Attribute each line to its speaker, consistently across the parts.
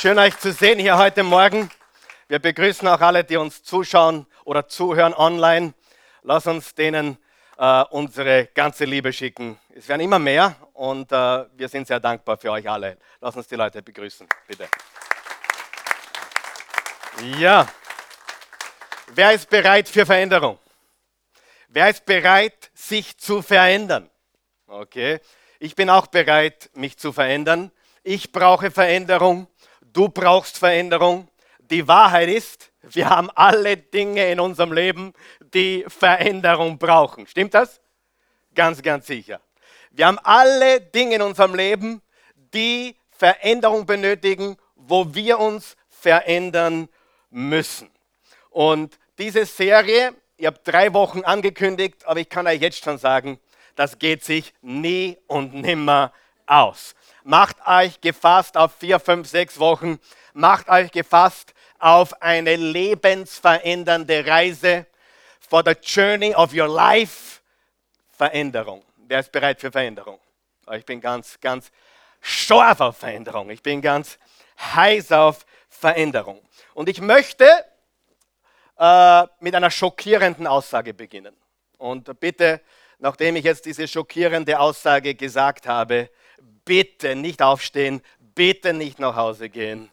Speaker 1: Schön euch zu sehen hier heute Morgen. Wir begrüßen auch alle, die uns zuschauen oder zuhören online. Lass uns denen äh, unsere ganze Liebe schicken. Es werden immer mehr und äh, wir sind sehr dankbar für euch alle. Lass uns die Leute begrüßen, bitte. Ja, wer ist bereit für Veränderung? Wer ist bereit, sich zu verändern? Okay, ich bin auch bereit, mich zu verändern. Ich brauche Veränderung. Du brauchst Veränderung. Die Wahrheit ist, wir haben alle Dinge in unserem Leben, die Veränderung brauchen. Stimmt das? Ganz, ganz sicher. Wir haben alle Dinge in unserem Leben, die Veränderung benötigen, wo wir uns verändern müssen. Und diese Serie, ich habe drei Wochen angekündigt, aber ich kann euch jetzt schon sagen, das geht sich nie und nimmer aus. Macht euch gefasst auf vier, fünf, sechs Wochen. Macht euch gefasst auf eine lebensverändernde Reise for the journey of your life. Veränderung. Wer ist bereit für Veränderung? Ich bin ganz, ganz scharf auf Veränderung. Ich bin ganz heiß auf Veränderung. Und ich möchte äh, mit einer schockierenden Aussage beginnen. Und bitte, nachdem ich jetzt diese schockierende Aussage gesagt habe, bitte nicht aufstehen, bitte nicht nach Hause gehen,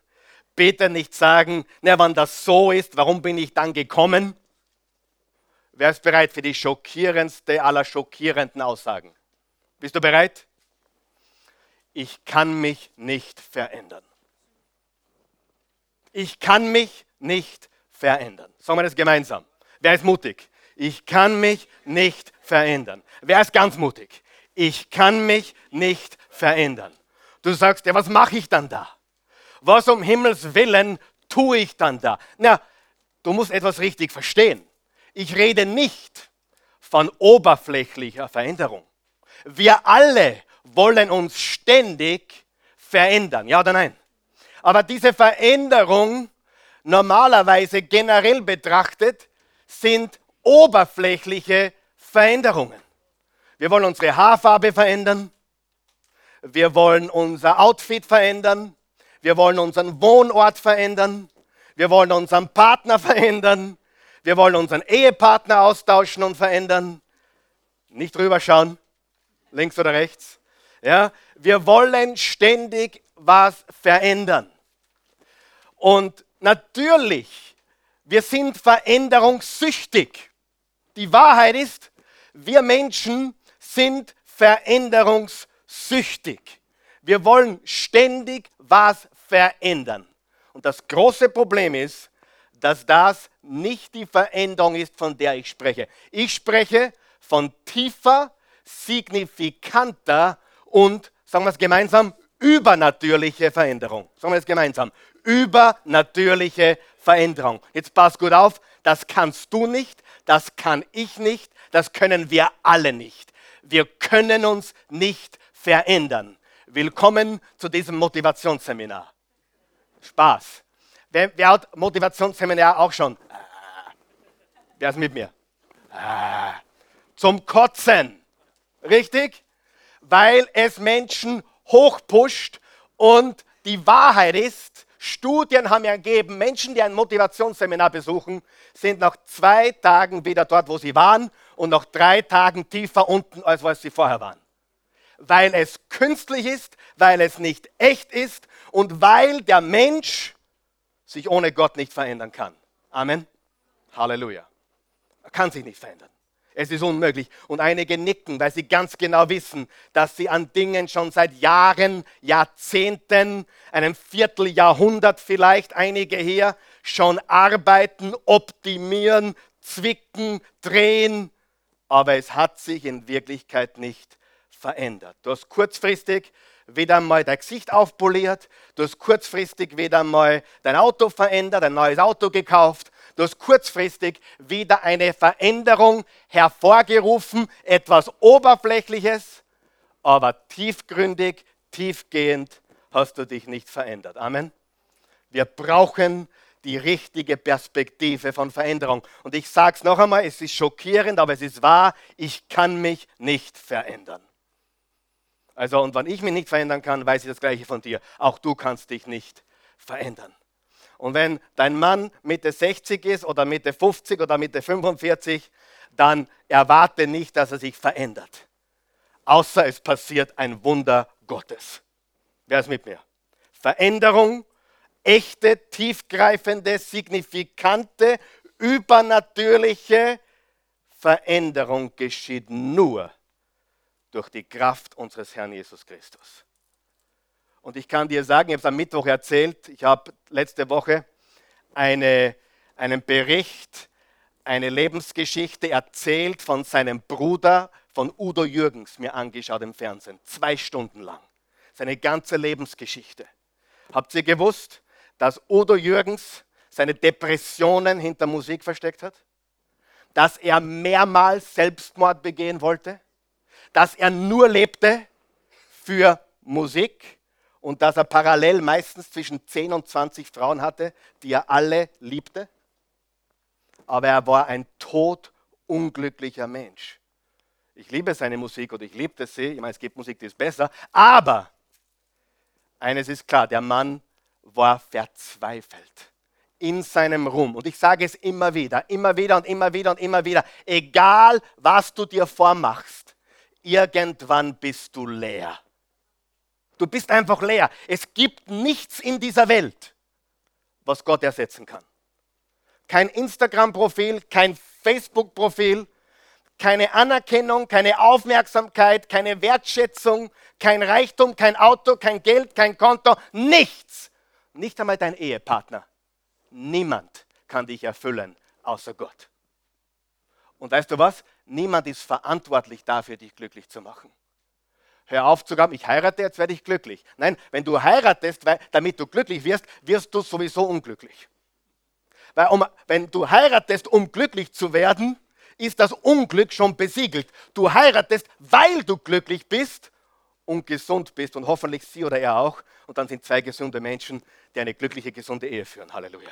Speaker 1: bitte nicht sagen, na, wenn das so ist, warum bin ich dann gekommen? Wer ist bereit für die schockierendste aller schockierenden Aussagen? Bist du bereit? Ich kann mich nicht verändern. Ich kann mich nicht verändern. Sagen wir das gemeinsam. Wer ist mutig? Ich kann mich nicht verändern. Wer ist ganz mutig? Ich kann mich nicht verändern. Du sagst, ja, was mache ich dann da? Was um Himmels Willen tue ich dann da? Na, du musst etwas richtig verstehen. Ich rede nicht von oberflächlicher Veränderung. Wir alle wollen uns ständig verändern, ja oder nein? Aber diese Veränderung, normalerweise generell betrachtet, sind oberflächliche Veränderungen. Wir wollen unsere Haarfarbe verändern. Wir wollen unser Outfit verändern. Wir wollen unseren Wohnort verändern. Wir wollen unseren Partner verändern. Wir wollen unseren Ehepartner austauschen und verändern. Nicht drüber schauen, links oder rechts. Ja, wir wollen ständig was verändern. Und natürlich, wir sind veränderungssüchtig. Die Wahrheit ist, wir Menschen sind veränderungssüchtig. Wir wollen ständig was verändern. Und das große Problem ist, dass das nicht die Veränderung ist, von der ich spreche. Ich spreche von tiefer, signifikanter und, sagen wir es gemeinsam, übernatürliche Veränderung. Sagen wir es gemeinsam. Übernatürliche Veränderung. Jetzt pass gut auf, das kannst du nicht, das kann ich nicht, das können wir alle nicht. Wir können uns nicht verändern. Willkommen zu diesem Motivationsseminar. Spaß. Wer, wer hat Motivationsseminar auch schon? Wer ist mit mir? Zum Kotzen. Richtig? Weil es Menschen hochpusht und die Wahrheit ist, Studien haben ergeben, Menschen, die ein Motivationsseminar besuchen, sind nach zwei Tagen wieder dort, wo sie waren und nach drei Tagen tiefer unten, als was sie vorher waren. Weil es künstlich ist, weil es nicht echt ist und weil der Mensch sich ohne Gott nicht verändern kann. Amen. Halleluja. Er kann sich nicht verändern. Es ist unmöglich. Und einige nicken, weil sie ganz genau wissen, dass sie an Dingen schon seit Jahren, Jahrzehnten, einem Vierteljahrhundert vielleicht, einige hier, schon arbeiten, optimieren, zwicken, drehen. Aber es hat sich in Wirklichkeit nicht verändert. Du hast kurzfristig wieder mal dein Gesicht aufpoliert, du hast kurzfristig wieder mal dein Auto verändert, ein neues Auto gekauft, du hast kurzfristig wieder eine Veränderung hervorgerufen, etwas Oberflächliches, aber tiefgründig, tiefgehend hast du dich nicht verändert. Amen. Wir brauchen die richtige Perspektive von Veränderung. Und ich sage es noch einmal, es ist schockierend, aber es ist wahr, ich kann mich nicht verändern. Also, und wenn ich mich nicht verändern kann, weiß ich das Gleiche von dir. Auch du kannst dich nicht verändern. Und wenn dein Mann Mitte 60 ist oder Mitte 50 oder Mitte 45, dann erwarte nicht, dass er sich verändert. Außer es passiert ein Wunder Gottes. Wer ist mit mir? Veränderung, echte, tiefgreifende, signifikante, übernatürliche Veränderung geschieht nur durch die Kraft unseres Herrn Jesus Christus. Und ich kann dir sagen, ich habe es am Mittwoch erzählt, ich habe letzte Woche eine, einen Bericht, eine Lebensgeschichte erzählt von seinem Bruder, von Udo Jürgens, mir angeschaut im Fernsehen, zwei Stunden lang. Seine ganze Lebensgeschichte. Habt ihr gewusst, dass Udo Jürgens seine Depressionen hinter Musik versteckt hat? Dass er mehrmals Selbstmord begehen wollte? Dass er nur lebte für Musik? Und dass er parallel meistens zwischen 10 und 20 Frauen hatte, die er alle liebte. Aber er war ein todunglücklicher Mensch. Ich liebe seine Musik oder ich liebte sie. Ich meine, es gibt Musik, die ist besser. Aber eines ist klar, der Mann war verzweifelt in seinem Ruhm. Und ich sage es immer wieder, immer wieder und immer wieder und immer wieder. Egal, was du dir vormachst, irgendwann bist du leer. Du bist einfach leer. Es gibt nichts in dieser Welt, was Gott ersetzen kann. Kein Instagram-Profil, kein Facebook-Profil, keine Anerkennung, keine Aufmerksamkeit, keine Wertschätzung, kein Reichtum, kein Auto, kein Geld, kein Konto, nichts. Nicht einmal dein Ehepartner. Niemand kann dich erfüllen, außer Gott. Und weißt du was? Niemand ist verantwortlich dafür, dich glücklich zu machen. Hör auf zu glauben, ich heirate, jetzt werde ich glücklich. Nein, wenn du heiratest, weil, damit du glücklich wirst, wirst du sowieso unglücklich. Weil um, wenn du heiratest, um glücklich zu werden, ist das Unglück schon besiegelt. Du heiratest, weil du glücklich bist und gesund bist und hoffentlich sie oder er auch. Und dann sind zwei gesunde Menschen, die eine glückliche, gesunde Ehe führen. Halleluja.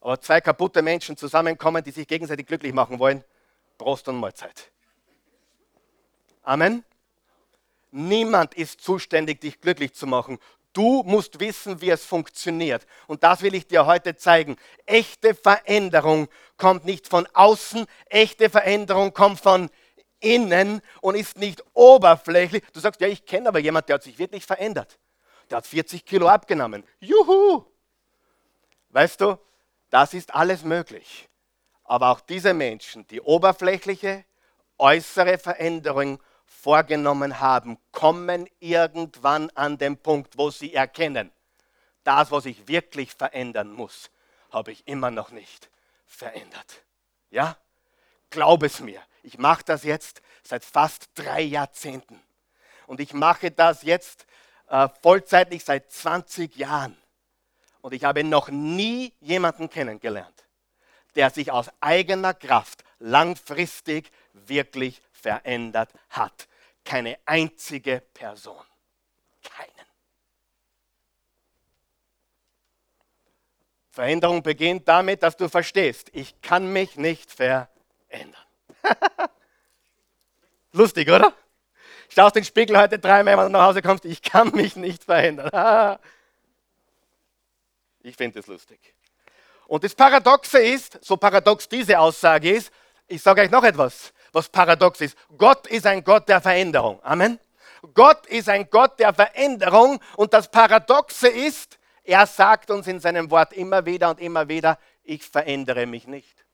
Speaker 1: Aber zwei kaputte Menschen zusammenkommen, die sich gegenseitig glücklich machen wollen, Prost und Mahlzeit. Amen. Niemand ist zuständig, dich glücklich zu machen. Du musst wissen, wie es funktioniert. Und das will ich dir heute zeigen. Echte Veränderung kommt nicht von außen, echte Veränderung kommt von innen und ist nicht oberflächlich. Du sagst, ja, ich kenne aber jemanden, der hat sich wirklich verändert. Der hat 40 Kilo abgenommen. Juhu! Weißt du, das ist alles möglich. Aber auch diese Menschen, die oberflächliche, äußere Veränderung vorgenommen haben, kommen irgendwann an den Punkt, wo sie erkennen, das, was ich wirklich verändern muss, habe ich immer noch nicht verändert. Ja? Glaub es mir, ich mache das jetzt seit fast drei Jahrzehnten. Und ich mache das jetzt äh, vollzeitlich seit 20 Jahren. Und ich habe noch nie jemanden kennengelernt, der sich aus eigener Kraft langfristig wirklich verändert hat keine einzige Person. Keinen. Veränderung beginnt damit, dass du verstehst, ich kann mich nicht verändern. Lustig, oder? Schau aus den Spiegel heute dreimal, wenn du nach Hause kommst, ich kann mich nicht verändern. ich finde es lustig. Und das Paradoxe ist, so paradox diese Aussage ist, ich sage euch noch etwas was paradox ist. Gott ist ein Gott der Veränderung. Amen. Gott ist ein Gott der Veränderung und das Paradoxe ist, er sagt uns in seinem Wort immer wieder und immer wieder, ich verändere mich nicht.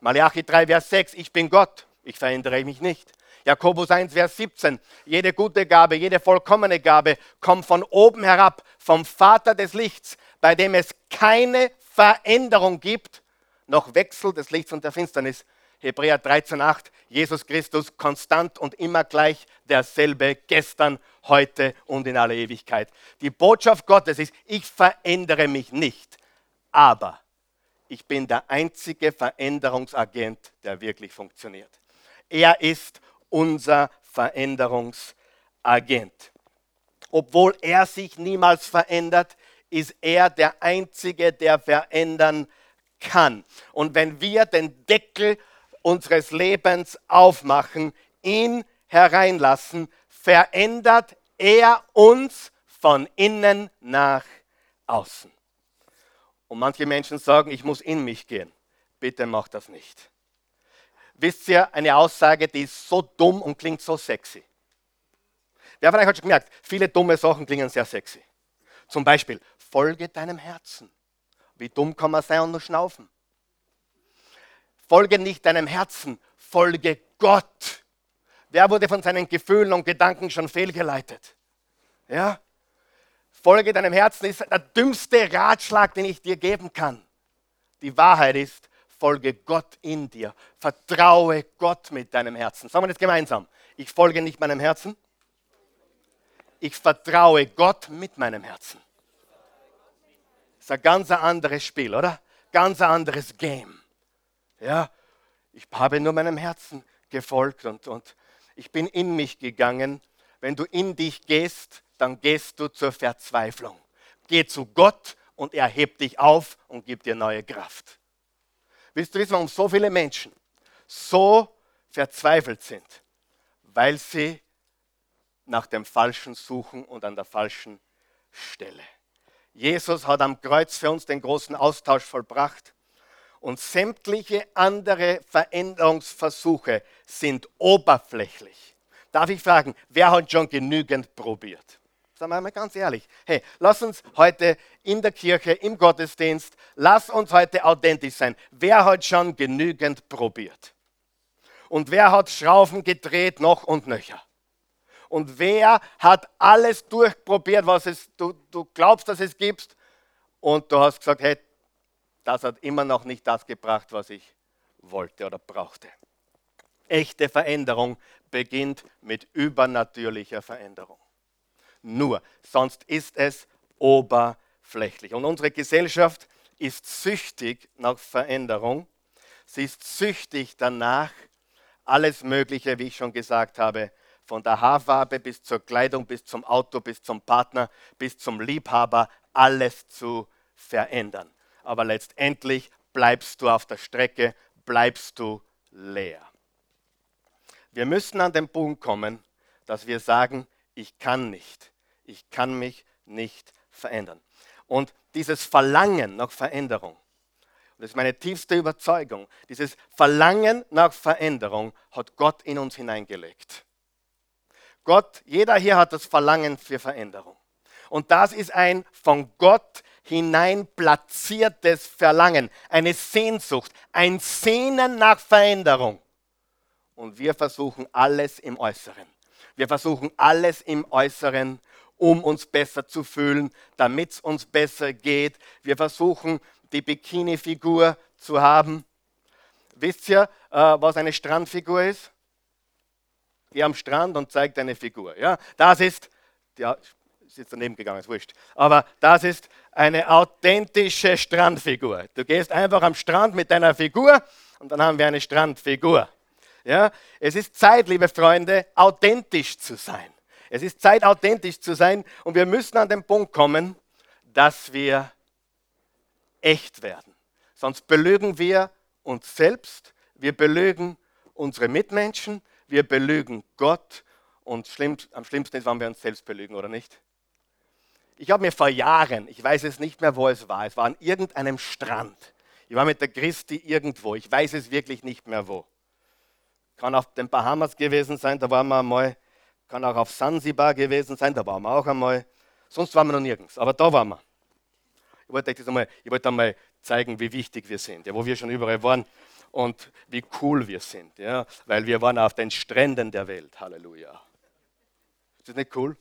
Speaker 1: Malachi 3, Vers 6, ich bin Gott, ich verändere mich nicht. Jakobus 1, Vers 17, jede gute Gabe, jede vollkommene Gabe kommt von oben herab, vom Vater des Lichts, bei dem es keine Veränderung gibt, noch Wechsel des Lichts und der Finsternis. Hebräer 13,8, Jesus Christus konstant und immer gleich derselbe gestern, heute und in aller Ewigkeit. Die Botschaft Gottes ist, ich verändere mich nicht, aber ich bin der einzige Veränderungsagent, der wirklich funktioniert. Er ist unser Veränderungsagent. Obwohl er sich niemals verändert, ist er der Einzige, der verändern kann. Und wenn wir den Deckel unseres Lebens aufmachen, ihn hereinlassen, verändert er uns von innen nach außen. Und manche Menschen sagen, ich muss in mich gehen. Bitte mach das nicht. Wisst ihr, eine Aussage, die ist so dumm und klingt so sexy. Wer von euch hat schon gemerkt, viele dumme Sachen klingen sehr sexy. Zum Beispiel, folge deinem Herzen. Wie dumm kann man sein und nur schnaufen? Folge nicht deinem Herzen, folge Gott. Wer wurde von seinen Gefühlen und Gedanken schon fehlgeleitet? Ja? Folge deinem Herzen ist der dümmste Ratschlag, den ich dir geben kann. Die Wahrheit ist, folge Gott in dir. Vertraue Gott mit deinem Herzen. Sagen wir das gemeinsam. Ich folge nicht meinem Herzen. Ich vertraue Gott mit meinem Herzen. Das ist ein ganz anderes Spiel, oder? Ganz anderes Game. Ja, ich habe nur meinem Herzen gefolgt und, und ich bin in mich gegangen. Wenn du in dich gehst, dann gehst du zur Verzweiflung. Geh zu Gott und er hebt dich auf und gibt dir neue Kraft. Willst du warum so viele Menschen so verzweifelt sind? Weil sie nach dem Falschen suchen und an der falschen Stelle. Jesus hat am Kreuz für uns den großen Austausch vollbracht und sämtliche andere Veränderungsversuche sind oberflächlich. Darf ich fragen, wer hat schon genügend probiert? Sagen wir mal ganz ehrlich. Hey, lass uns heute in der Kirche, im Gottesdienst, lass uns heute authentisch sein. Wer hat schon genügend probiert? Und wer hat Schrauben gedreht noch und nöcher? Und wer hat alles durchprobiert, was es, du, du glaubst, dass es gibt? Und du hast gesagt, hey, das hat immer noch nicht das gebracht, was ich wollte oder brauchte. Echte Veränderung beginnt mit übernatürlicher Veränderung nur, sonst ist es oberflächlich. Und unsere Gesellschaft ist süchtig nach Veränderung. Sie ist süchtig danach, alles Mögliche, wie ich schon gesagt habe, von der Haarfarbe bis zur Kleidung, bis zum Auto, bis zum Partner, bis zum Liebhaber, alles zu verändern. Aber letztendlich bleibst du auf der Strecke, bleibst du leer. Wir müssen an den Punkt kommen, dass wir sagen, ich kann nicht ich kann mich nicht verändern. Und dieses Verlangen nach Veränderung, das ist meine tiefste Überzeugung, dieses Verlangen nach Veränderung hat Gott in uns hineingelegt. Gott, jeder hier hat das Verlangen für Veränderung. Und das ist ein von Gott hinein platziertes Verlangen, eine Sehnsucht, ein Sehnen nach Veränderung. Und wir versuchen alles im Äußeren. Wir versuchen alles im Äußeren um uns besser zu fühlen, damit es uns besser geht. Wir versuchen, die Bikini-Figur zu haben. Wisst ihr, äh, was eine Strandfigur ist? Geh am Strand und zeig deine Figur. Ja, das ist, ja, ist jetzt daneben gegangen, ist wurscht. Aber das ist eine authentische Strandfigur. Du gehst einfach am Strand mit deiner Figur und dann haben wir eine Strandfigur. Ja, es ist Zeit, liebe Freunde, authentisch zu sein. Es ist Zeit, authentisch zu sein und wir müssen an den Punkt kommen, dass wir echt werden. Sonst belügen wir uns selbst, wir belügen unsere Mitmenschen, wir belügen Gott und schlimm, am schlimmsten ist, wenn wir uns selbst belügen, oder nicht? Ich habe mir vor Jahren, ich weiß es nicht mehr, wo es war, es war an irgendeinem Strand. Ich war mit der Christi irgendwo, ich weiß es wirklich nicht mehr wo. Kann auf den Bahamas gewesen sein, da waren wir einmal kann auch auf Sansibar gewesen sein, da waren wir auch einmal. Sonst waren wir noch nirgends, aber da waren wir. Ich wollte euch das einmal, ich wollte einmal zeigen, wie wichtig wir sind, ja, wo wir schon überall waren und wie cool wir sind, ja, weil wir waren auf den Stränden der Welt. Halleluja. Ist das nicht cool?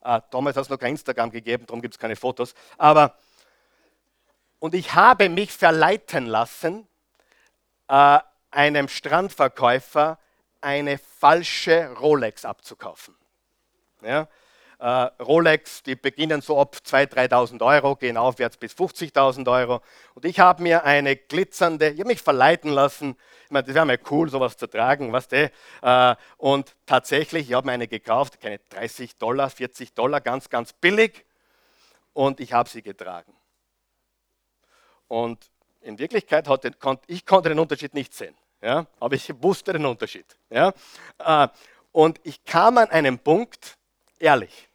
Speaker 1: Ah, damals hat es noch kein Instagram gegeben, darum gibt es keine Fotos. Aber, und ich habe mich verleiten lassen, äh, einem Strandverkäufer eine falsche Rolex abzukaufen. Ja? Uh, Rolex, die beginnen so ab 2.000, 3.000 Euro, gehen aufwärts bis 50.000 Euro. Und ich habe mir eine glitzernde, ich habe mich verleiten lassen, ich meine, das wäre mal cool, sowas zu tragen, was weißt du? Uh, und tatsächlich, ich habe mir eine gekauft, keine 30 Dollar, 40 Dollar, ganz, ganz billig. Und ich habe sie getragen. Und in Wirklichkeit, hatte, ich konnte den Unterschied nicht sehen. Ja? Aber ich wusste den Unterschied. Ja? Äh, und ich kam an einen Punkt, ehrlich,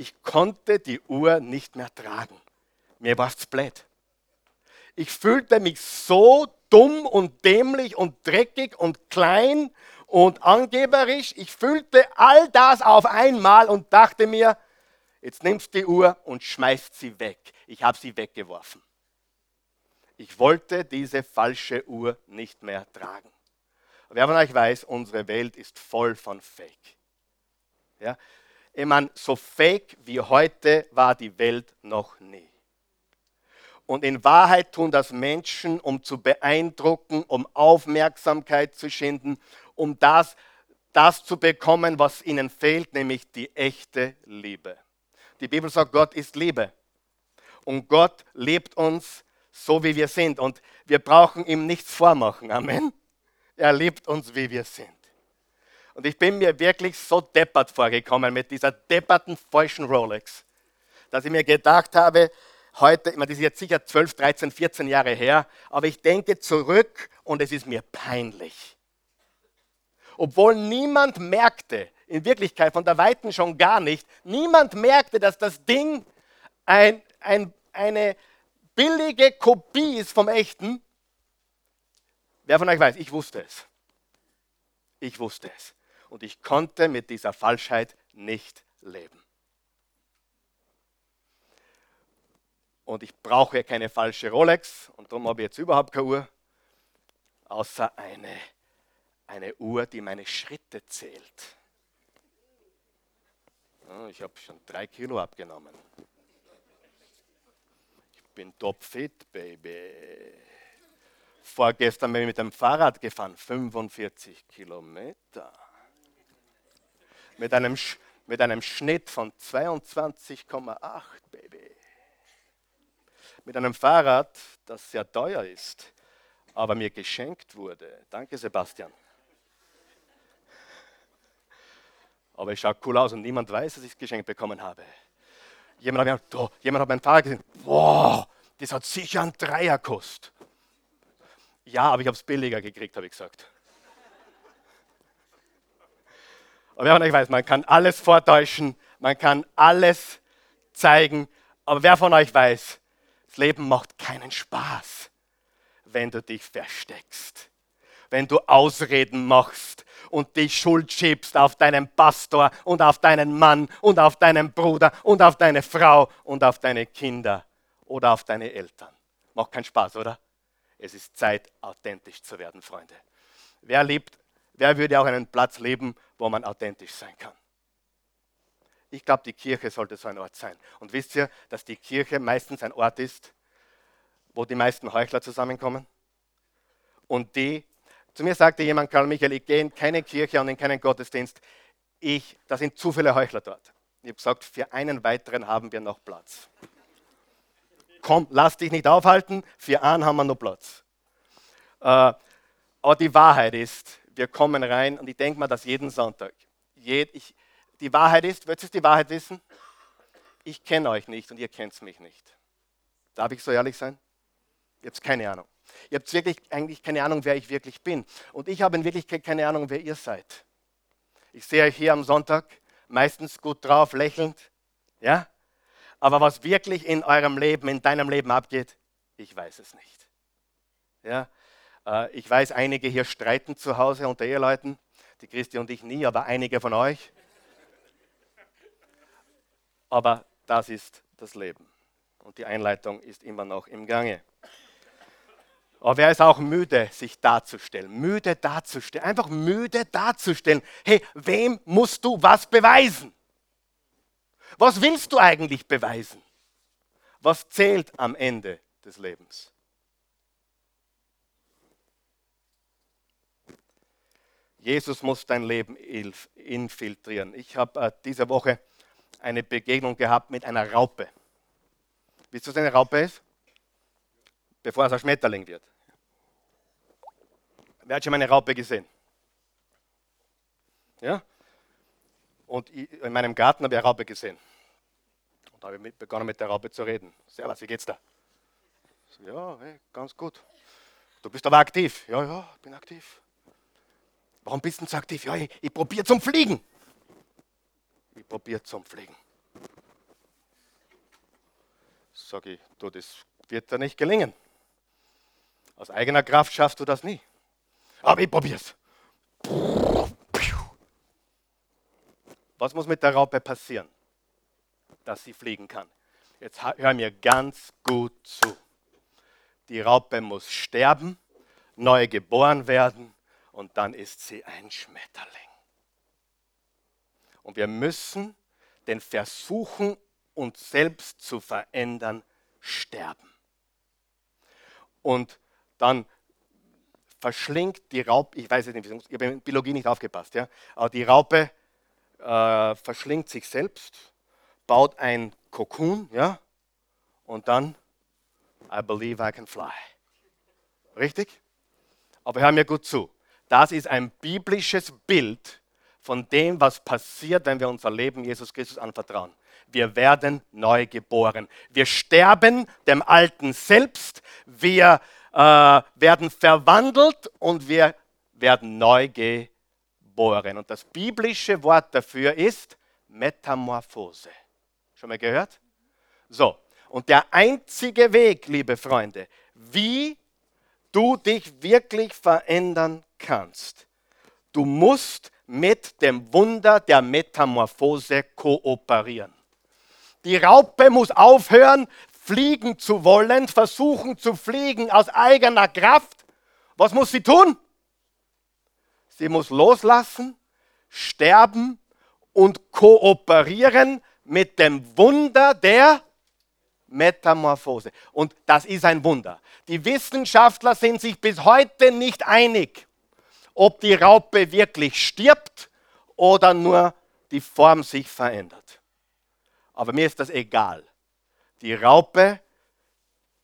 Speaker 1: ich konnte die Uhr nicht mehr tragen. Mir war es blöd. Ich fühlte mich so dumm und dämlich und dreckig und klein und angeberisch. Ich fühlte all das auf einmal und dachte mir, jetzt nimmst du die Uhr und schmeißt sie weg. Ich habe sie weggeworfen. Ich wollte diese falsche Uhr nicht mehr tragen. Wer von euch weiß, unsere Welt ist voll von Fake. Ja? Ich meine, so fake wie heute war die Welt noch nie. Und in Wahrheit tun das Menschen, um zu beeindrucken, um Aufmerksamkeit zu schinden, um das, das zu bekommen, was ihnen fehlt, nämlich die echte Liebe. Die Bibel sagt, Gott ist Liebe. Und Gott liebt uns so, wie wir sind. Und wir brauchen ihm nichts vormachen. Amen. Er liebt uns, wie wir sind. Und ich bin mir wirklich so deppert vorgekommen mit dieser depperten falschen Rolex, dass ich mir gedacht habe, heute, ich meine, das ist jetzt sicher 12, 13, 14 Jahre her, aber ich denke zurück und es ist mir peinlich. Obwohl niemand merkte, in Wirklichkeit von der Weiten schon gar nicht, niemand merkte, dass das Ding ein, ein, eine billige Kopie ist vom echten. Wer von euch weiß, ich wusste es. Ich wusste es. Und ich konnte mit dieser Falschheit nicht leben. Und ich brauche keine falsche Rolex und darum habe ich jetzt überhaupt keine Uhr, außer eine, eine Uhr, die meine Schritte zählt. Ich habe schon drei Kilo abgenommen. Ich bin topfit, Baby. Vorgestern bin ich mit dem Fahrrad gefahren, 45 Kilometer. Mit einem, mit einem Schnitt von 22,8, Baby mit einem Fahrrad, das sehr teuer ist, aber mir geschenkt wurde. Danke, Sebastian. Aber es schaut cool aus und niemand weiß, dass ich es geschenkt bekommen habe. Jemand hat, mir, oh, jemand hat mein Fahrrad gesehen. Wow, das hat sicher einen Dreier gekostet. Ja, aber ich habe es billiger gekriegt, habe ich gesagt. Aber wer von euch weiß, man kann alles vortäuschen, man kann alles zeigen. Aber wer von euch weiß, das Leben macht keinen Spaß, wenn du dich versteckst, wenn du Ausreden machst und die Schuld schiebst auf deinen Pastor und auf deinen Mann und auf deinen Bruder und auf deine Frau und auf deine Kinder oder auf deine Eltern. Macht keinen Spaß, oder? Es ist Zeit, authentisch zu werden, Freunde. Wer liebt, wer würde auch einen Platz leben, wo man authentisch sein kann? Ich glaube, die Kirche sollte so ein Ort sein. Und wisst ihr, dass die Kirche meistens ein Ort ist, wo die meisten Heuchler zusammenkommen? Und die, zu mir sagte jemand, Karl Michael, ich gehe in keine Kirche und in keinen Gottesdienst. Ich, da sind zu viele Heuchler dort. Ich habe gesagt, für einen weiteren haben wir noch Platz. Komm, lass dich nicht aufhalten, für einen haben wir noch Platz. Äh, aber die Wahrheit ist, wir kommen rein und ich denke mal, dass jeden Sonntag, jed, ich, die Wahrheit ist, willst du die Wahrheit wissen? Ich kenne euch nicht und ihr kennt mich nicht. Darf ich so ehrlich sein? Ihr habt keine Ahnung. Ihr habt wirklich eigentlich keine Ahnung, wer ich wirklich bin. Und ich habe in Wirklichkeit keine Ahnung, wer ihr seid. Ich sehe euch hier am Sonntag, meistens gut drauf, lächelnd. Ja? Aber was wirklich in eurem Leben, in deinem Leben abgeht, ich weiß es nicht. Ja? Äh, ich weiß, einige hier streiten zu Hause unter Eheleuten. Die Christi und ich nie, aber einige von euch aber das ist das Leben. Und die Einleitung ist immer noch im Gange. Aber wer ist auch müde, sich darzustellen? Müde darzustellen. Einfach müde darzustellen. Hey, wem musst du was beweisen? Was willst du eigentlich beweisen? Was zählt am Ende des Lebens? Jesus muss dein Leben infiltrieren. Ich habe äh, diese Woche eine Begegnung gehabt mit einer Raupe. Wisst ihr, was eine Raupe ist? Bevor es ein Schmetterling wird. Wer hat schon mal eine Raupe gesehen? Ja? Und in meinem Garten habe ich eine Raupe gesehen. Und da habe ich begonnen mit der Raupe zu reden. Servus, wie geht's da? Ja, hey, ganz gut. Du bist aber aktiv. Ja, ja, bin aktiv. Warum bist du aktiv? Ja, ich, ich probiere zum Fliegen. Ich probiere zum Fliegen. Sage ich, du, das wird dir nicht gelingen. Aus eigener Kraft schaffst du das nie. Aber ich probier's. Was muss mit der Raupe passieren, dass sie fliegen kann? Jetzt hör mir ganz gut zu. Die Raupe muss sterben, neu geboren werden und dann ist sie ein Schmetterling. Und wir müssen den Versuchen, uns selbst zu verändern, sterben. Und dann verschlingt die Raupe, ich weiß nicht, ich habe in Biologie nicht aufgepasst, ja, aber die Raupe äh, verschlingt sich selbst, baut ein Kokon, ja, und dann, I believe I can fly. Richtig? Aber hör mir gut zu. Das ist ein biblisches Bild von dem, was passiert, wenn wir unser Leben Jesus Christus anvertrauen. Wir werden neu geboren. Wir sterben dem Alten selbst. Wir äh, werden verwandelt und wir werden neu geboren. Und das biblische Wort dafür ist Metamorphose. Schon mal gehört? So, und der einzige Weg, liebe Freunde, wie du dich wirklich verändern kannst, du musst mit dem Wunder der Metamorphose kooperieren. Die Raupe muss aufhören, fliegen zu wollen, versuchen zu fliegen aus eigener Kraft. Was muss sie tun? Sie muss loslassen, sterben und kooperieren mit dem Wunder der Metamorphose. Und das ist ein Wunder. Die Wissenschaftler sind sich bis heute nicht einig, ob die Raupe wirklich stirbt oder nur die Form sich verändert. Aber mir ist das egal. Die Raupe,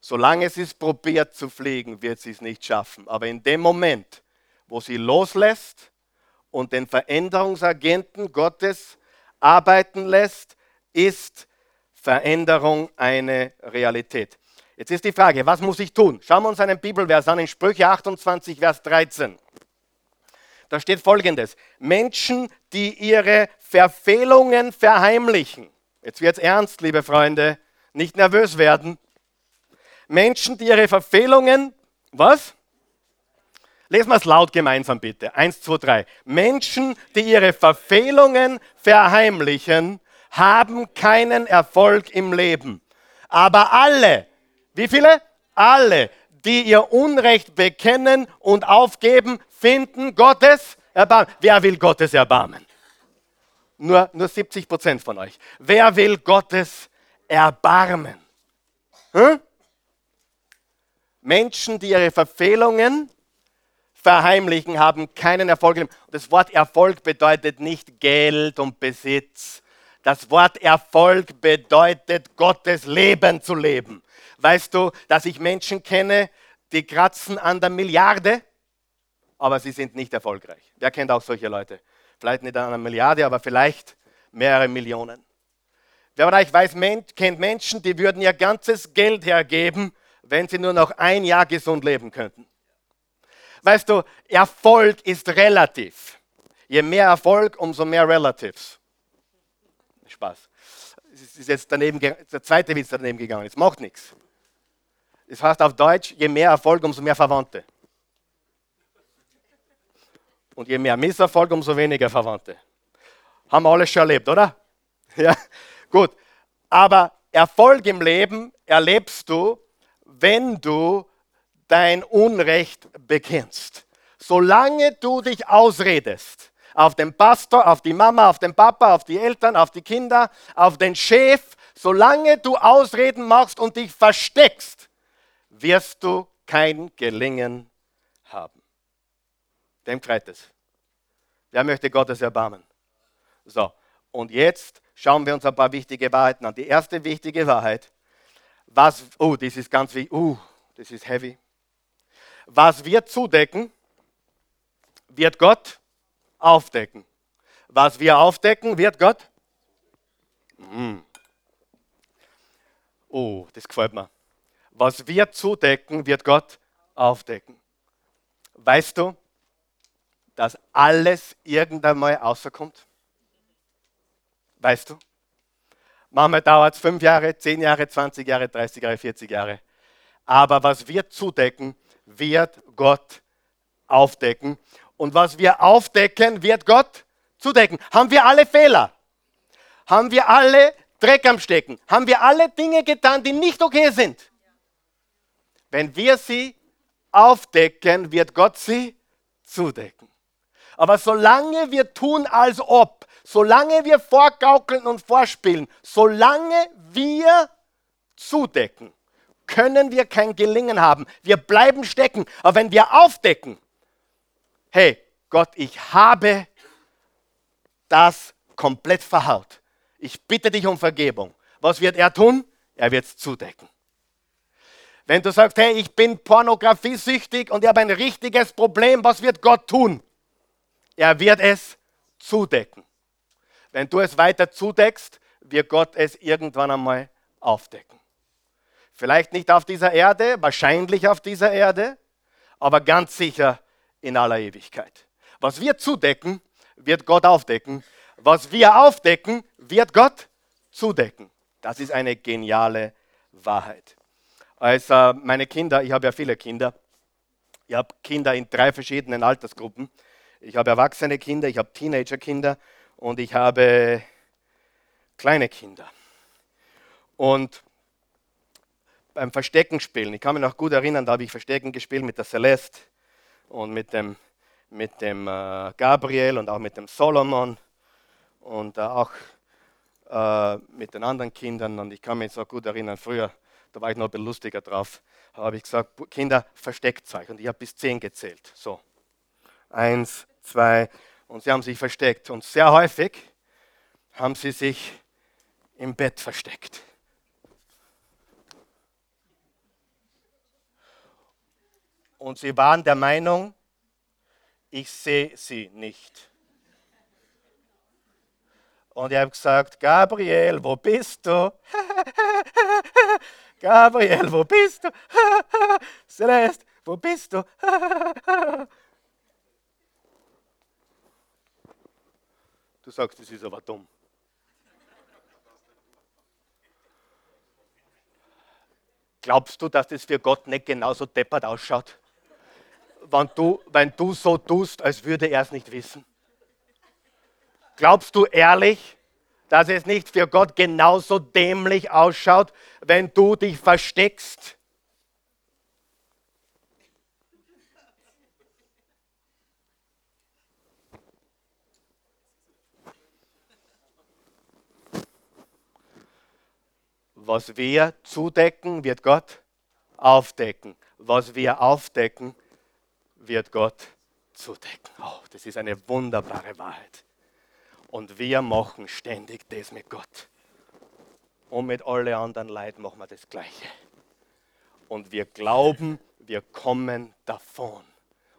Speaker 1: solange sie es probiert zu fliegen, wird sie es nicht schaffen. Aber in dem Moment, wo sie loslässt und den Veränderungsagenten Gottes arbeiten lässt, ist Veränderung eine Realität. Jetzt ist die Frage, was muss ich tun? Schauen wir uns einen Bibelvers an in Sprüche 28, Vers 13. Da steht folgendes: Menschen, die ihre Verfehlungen verheimlichen. Jetzt wird es ernst, liebe Freunde, nicht nervös werden. Menschen, die ihre Verfehlungen, was? Lesen wir es laut gemeinsam bitte. Eins, zwei, drei. Menschen, die ihre Verfehlungen verheimlichen, haben keinen Erfolg im Leben. Aber alle, wie viele? Alle, die ihr Unrecht bekennen und aufgeben, finden Gottes Erbarmen. Wer will Gottes Erbarmen? Nur, nur 70 Prozent von euch. Wer will Gottes Erbarmen? Hm? Menschen, die ihre Verfehlungen verheimlichen, haben keinen Erfolg. Das Wort Erfolg bedeutet nicht Geld und Besitz das Wort Erfolg bedeutet, Gottes Leben zu leben. Weißt du, dass ich Menschen kenne, die kratzen an der Milliarde, aber sie sind nicht erfolgreich. Wer kennt auch solche Leute? Vielleicht nicht an einer Milliarde, aber vielleicht mehrere Millionen. Wer von euch weiß, kennt Menschen, die würden ihr ganzes Geld hergeben, wenn sie nur noch ein Jahr gesund leben könnten. Weißt du, Erfolg ist relativ. Je mehr Erfolg, umso mehr Relatives. Spaß. Es ist jetzt daneben, der zweite Witz daneben gegangen. Es macht nichts. Das heißt auf Deutsch, je mehr Erfolg, umso mehr Verwandte. Und je mehr Misserfolg, umso weniger Verwandte. Haben wir alles schon erlebt, oder? Ja, gut. Aber Erfolg im Leben erlebst du, wenn du dein Unrecht bekennst. Solange du dich ausredest, auf den Pastor, auf die Mama, auf den Papa, auf die Eltern, auf die Kinder, auf den Chef. Solange du Ausreden machst und dich versteckst, wirst du kein Gelingen haben. Dem kreit es. Wer möchte Gottes Erbarmen? So, und jetzt schauen wir uns ein paar wichtige Wahrheiten an. Die erste wichtige Wahrheit, was, oh, das ist ganz wichtig, uh, das ist heavy. Was wir zudecken, wird Gott aufdecken. Was wir aufdecken, wird Gott. Mm. Oh, das gefällt mir. Was wir zudecken, wird Gott aufdecken. Weißt du, dass alles irgendwann mal rauskommt? Weißt du? Manchmal dauert es fünf Jahre, zehn Jahre, 20 Jahre, 30 Jahre, 40 Jahre. Aber was wir zudecken, wird Gott aufdecken. Und was wir aufdecken, wird Gott zudecken. Haben wir alle Fehler? Haben wir alle Dreck am Stecken? Haben wir alle Dinge getan, die nicht okay sind? Wenn wir sie aufdecken, wird Gott sie zudecken. Aber solange wir tun, als ob, solange wir vorgaukeln und vorspielen, solange wir zudecken, können wir kein Gelingen haben. Wir bleiben stecken. Aber wenn wir aufdecken, hey Gott, ich habe das komplett verhaut. Ich bitte dich um Vergebung. Was wird er tun? Er wird es zudecken. Wenn du sagst, hey, ich bin pornografiesüchtig und ich habe ein richtiges Problem, was wird Gott tun? Er wird es zudecken. Wenn du es weiter zudeckst, wird Gott es irgendwann einmal aufdecken. Vielleicht nicht auf dieser Erde, wahrscheinlich auf dieser Erde, aber ganz sicher in aller Ewigkeit. Was wir zudecken, wird Gott aufdecken. Was wir aufdecken, wird Gott zudecken. Das ist eine geniale Wahrheit. Als meine Kinder, ich habe ja viele Kinder, ich habe Kinder in drei verschiedenen Altersgruppen. Ich habe erwachsene Kinder, ich habe Teenagerkinder und ich habe kleine Kinder. Und beim Verstecken spielen, ich kann mich noch gut erinnern, da habe ich Verstecken gespielt mit der Celeste und mit dem, mit dem äh, Gabriel und auch mit dem Solomon und äh, auch äh, mit den anderen Kindern. Und ich kann mich so gut erinnern, früher, da war ich noch ein bisschen lustiger drauf, habe ich gesagt, Kinder, versteckt euch. Und ich habe bis zehn gezählt. So, eins, zwei, und sie haben sich versteckt. Und sehr häufig haben sie sich im Bett versteckt. Und sie waren der Meinung, ich sehe sie nicht. Und ich habe gesagt, Gabriel, wo bist du? Gabriel, wo bist du? Celeste, wo bist du? Du sagst, das ist aber dumm. Glaubst du, dass das für Gott nicht genauso deppert ausschaut? Wenn du, wenn du so tust, als würde er es nicht wissen? Glaubst du ehrlich, dass es nicht für Gott genauso dämlich ausschaut, wenn du dich versteckst? Was wir zudecken, wird Gott aufdecken. Was wir aufdecken, wird Gott zudecken. Oh, das ist eine wunderbare Wahrheit. Und wir machen ständig das mit Gott. Und mit allen anderen Leuten machen wir das Gleiche. Und wir glauben, wir kommen davon.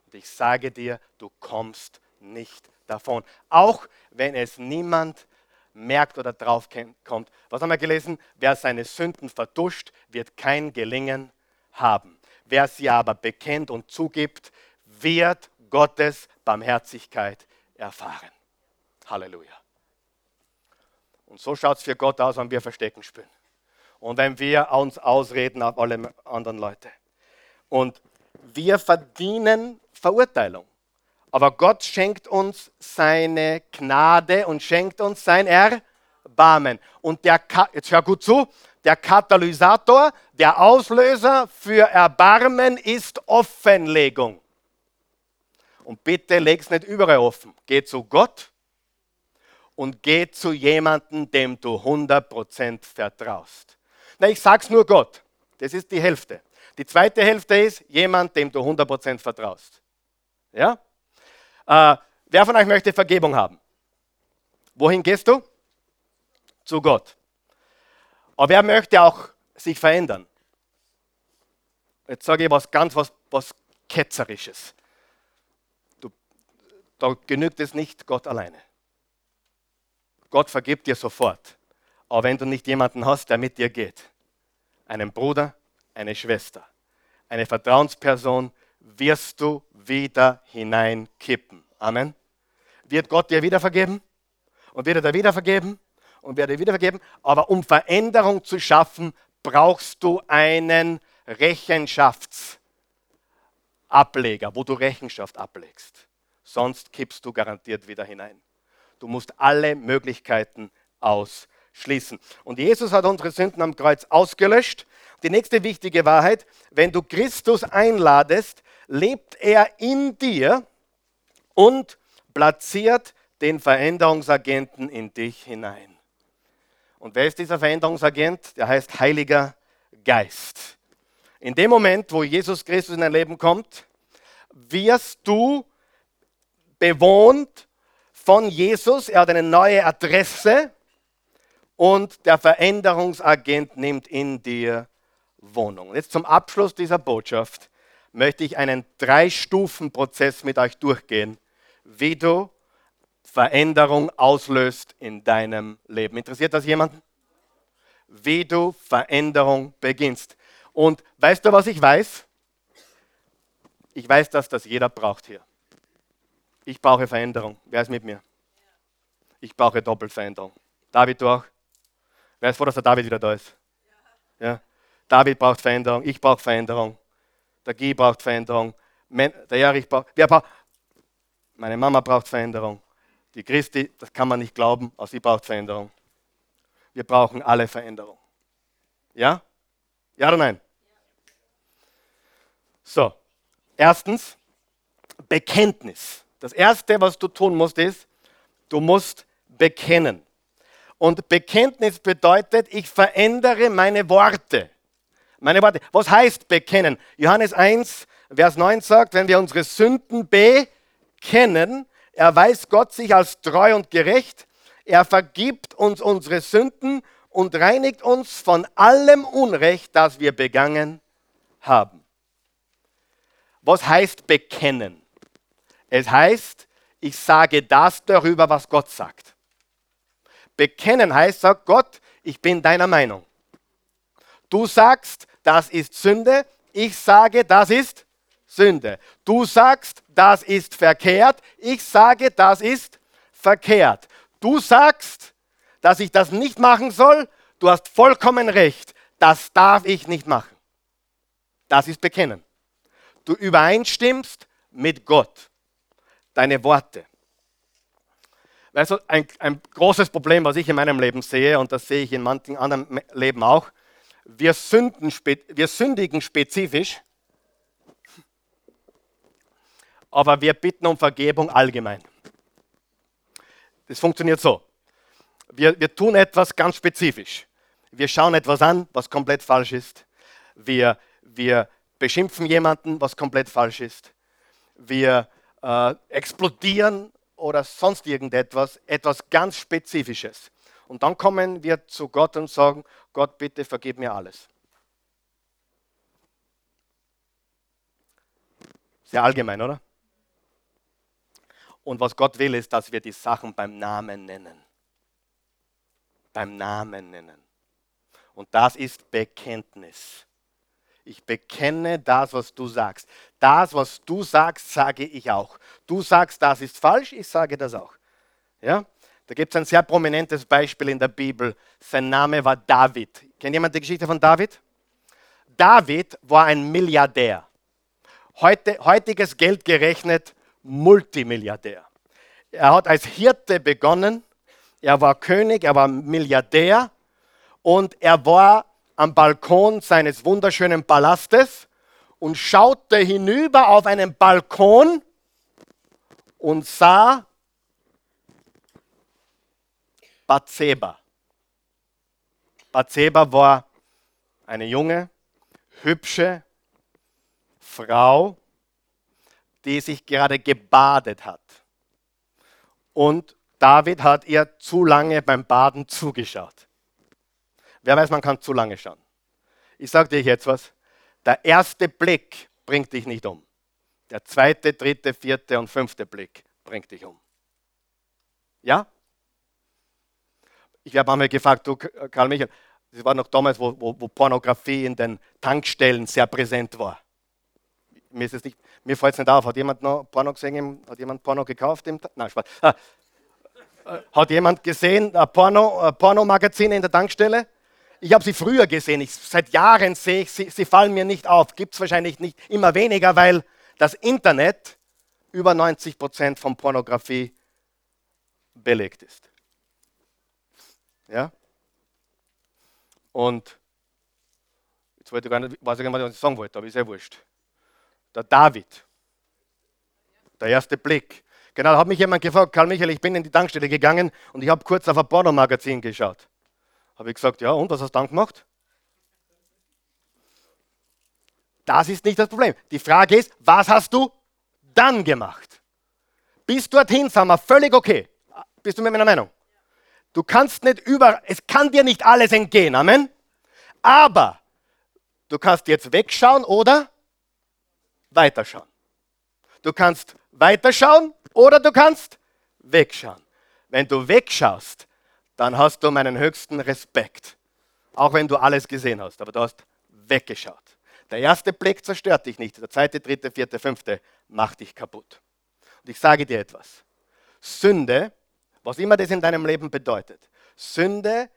Speaker 1: Und ich sage dir, du kommst nicht davon. Auch wenn es niemand merkt oder drauf kommt. Was haben wir gelesen? Wer seine Sünden verduscht, wird kein Gelingen haben. Wer sie aber bekennt und zugibt, wird Gottes Barmherzigkeit erfahren. Halleluja. Und so schaut es für Gott aus, wenn wir Verstecken spielen. Und wenn wir uns ausreden auf alle anderen Leute. Und wir verdienen Verurteilung. Aber Gott schenkt uns seine Gnade und schenkt uns sein Erbarmen. Und der, jetzt hör gut zu, der Katalysator, der Auslöser für Erbarmen ist Offenlegung. Und bitte leg es nicht überall offen. Geh zu Gott und geh zu jemandem, dem du 100% vertraust. Na, ich sag's nur Gott. Das ist die Hälfte. Die zweite Hälfte ist jemand, dem du 100% vertraust. Ja? Äh, wer von euch möchte Vergebung haben? Wohin gehst du? Zu Gott. Aber wer möchte auch sich verändern? Jetzt sage ich was ganz was, was Ketzerisches. Du, da genügt es nicht Gott alleine. Gott vergibt dir sofort. Aber wenn du nicht jemanden hast, der mit dir geht, einen Bruder, eine Schwester, eine Vertrauensperson, wirst du wieder hineinkippen. Amen. Wird Gott dir wieder vergeben? Und wird er dir wieder vergeben? Und wird er dir wieder vergeben? Aber um Veränderung zu schaffen, brauchst du einen Rechenschaftsableger, wo du Rechenschaft ablegst. Sonst kippst du garantiert wieder hinein. Du musst alle Möglichkeiten ausschließen. Und Jesus hat unsere Sünden am Kreuz ausgelöscht. Die nächste wichtige Wahrheit, wenn du Christus einladest, lebt er in dir und platziert den Veränderungsagenten in dich hinein. Und wer ist dieser Veränderungsagent? Der heißt Heiliger Geist. In dem Moment, wo Jesus Christus in dein Leben kommt, wirst du bewohnt von Jesus. Er hat eine neue Adresse und der Veränderungsagent nimmt in dir Wohnung. Jetzt zum Abschluss dieser Botschaft möchte ich einen Drei-Stufen-Prozess mit euch durchgehen, wie du Veränderung auslöst in deinem Leben. Interessiert das jemanden? Wie du Veränderung beginnst. Und weißt du, was ich weiß? Ich weiß, dass das jeder braucht hier. Ich brauche Veränderung. Wer ist mit mir? Ich brauche Doppelveränderung. David, du auch? Wer ist froh, dass der David wieder da ist? Ja. David braucht Veränderung. Ich brauche Veränderung. Der Guy braucht Veränderung. Der Erich braucht. Wer braucht? Meine Mama braucht Veränderung. Die Christi, das kann man nicht glauben, aber sie braucht Veränderung. Wir brauchen alle Veränderung. Ja? Ja oder nein? So, erstens, Bekenntnis. Das Erste, was du tun musst, ist, du musst bekennen. Und Bekenntnis bedeutet, ich verändere meine Worte. Meine Worte. Was heißt bekennen? Johannes 1, Vers 9 sagt, wenn wir unsere Sünden bekennen, erweist Gott sich als treu und gerecht. Er vergibt uns unsere Sünden und reinigt uns von allem Unrecht, das wir begangen haben. Was heißt bekennen? Es heißt, ich sage das darüber, was Gott sagt. Bekennen heißt, sagt Gott, ich bin deiner Meinung. Du sagst, das ist Sünde, ich sage, das ist Sünde. Du sagst, das ist verkehrt. Ich sage, das ist verkehrt. Du sagst, dass ich das nicht machen soll. Du hast vollkommen recht. Das darf ich nicht machen. Das ist Bekennen. Du übereinstimmst mit Gott. Deine Worte. Weißt du, ein, ein großes Problem, was ich in meinem Leben sehe, und das sehe ich in manchen anderen Leben auch, wir, sünden, wir sündigen spezifisch aber wir bitten um Vergebung allgemein. Das funktioniert so. Wir, wir tun etwas ganz spezifisch. Wir schauen etwas an, was komplett falsch ist. Wir, wir beschimpfen jemanden, was komplett falsch ist. Wir äh, explodieren oder sonst irgendetwas, etwas ganz Spezifisches. Und dann kommen wir zu Gott und sagen, Gott, bitte vergib mir alles. Sehr allgemein, oder? Und was Gott will, ist, dass wir die Sachen beim Namen nennen. Beim Namen nennen. Und das ist Bekenntnis. Ich bekenne das, was du sagst. Das, was du sagst, sage ich auch. Du sagst, das ist falsch, ich sage das auch. Ja? Da gibt es ein sehr prominentes Beispiel in der Bibel. Sein Name war David. Kennt jemand die Geschichte von David? David war ein Milliardär. Heute, heutiges Geld gerechnet Multimilliardär. Er hat als Hirte begonnen, er war König, er war Milliardär und er war am Balkon seines wunderschönen Palastes und schaute hinüber auf einen Balkon und sah Bathseba. Bathseba war eine junge, hübsche Frau, die sich gerade gebadet hat. Und David hat ihr zu lange beim Baden zugeschaut. Wer weiß, man kann zu lange schauen. Ich sage dir jetzt was. Der erste Blick bringt dich nicht um. Der zweite, dritte, vierte und fünfte Blick bringt dich um. Ja? Ich habe einmal gefragt, du Karl Michael, das war noch damals, wo, wo, wo Pornografie in den Tankstellen sehr präsent war mir ist es nicht, mir fällt es nicht auf. Hat jemand noch Porno gesehen? Hat jemand Porno gekauft? Im, nein, Spaß. Ah, äh, hat jemand gesehen ein Porno, ein Pornomagazin in der Tankstelle? Ich habe sie früher gesehen. Ich, seit Jahren sehe ich sie. Sie fallen mir nicht auf. Gibt es wahrscheinlich nicht immer weniger, weil das Internet über 90 Prozent von Pornografie belegt ist. Ja? Und jetzt wollte ich gar nicht, weiß ich gar nicht, was ich sagen wollte, aber ist ja wurscht. Der David, der erste Blick. Genau, da hat mich jemand gefragt, Karl Michael, ich bin in die Tankstelle gegangen und ich habe kurz auf ein Pornomagazin geschaut. Habe ich gesagt, ja, und was hast du dann gemacht? Das ist nicht das Problem. Die Frage ist, was hast du dann gemacht? Bis dorthin sind wir völlig okay. Bist du mit meiner Meinung? Du kannst nicht über, es kann dir nicht alles entgehen, Amen. Aber du kannst jetzt wegschauen oder weiterschauen. Du kannst weiterschauen oder du kannst wegschauen. Wenn du wegschaust, dann hast du meinen höchsten Respekt. Auch wenn du alles gesehen hast, aber du hast weggeschaut. Der erste Blick zerstört dich nicht, der zweite, dritte, vierte, fünfte macht dich kaputt. Und ich sage dir etwas. Sünde, was immer das in deinem Leben bedeutet, Sünde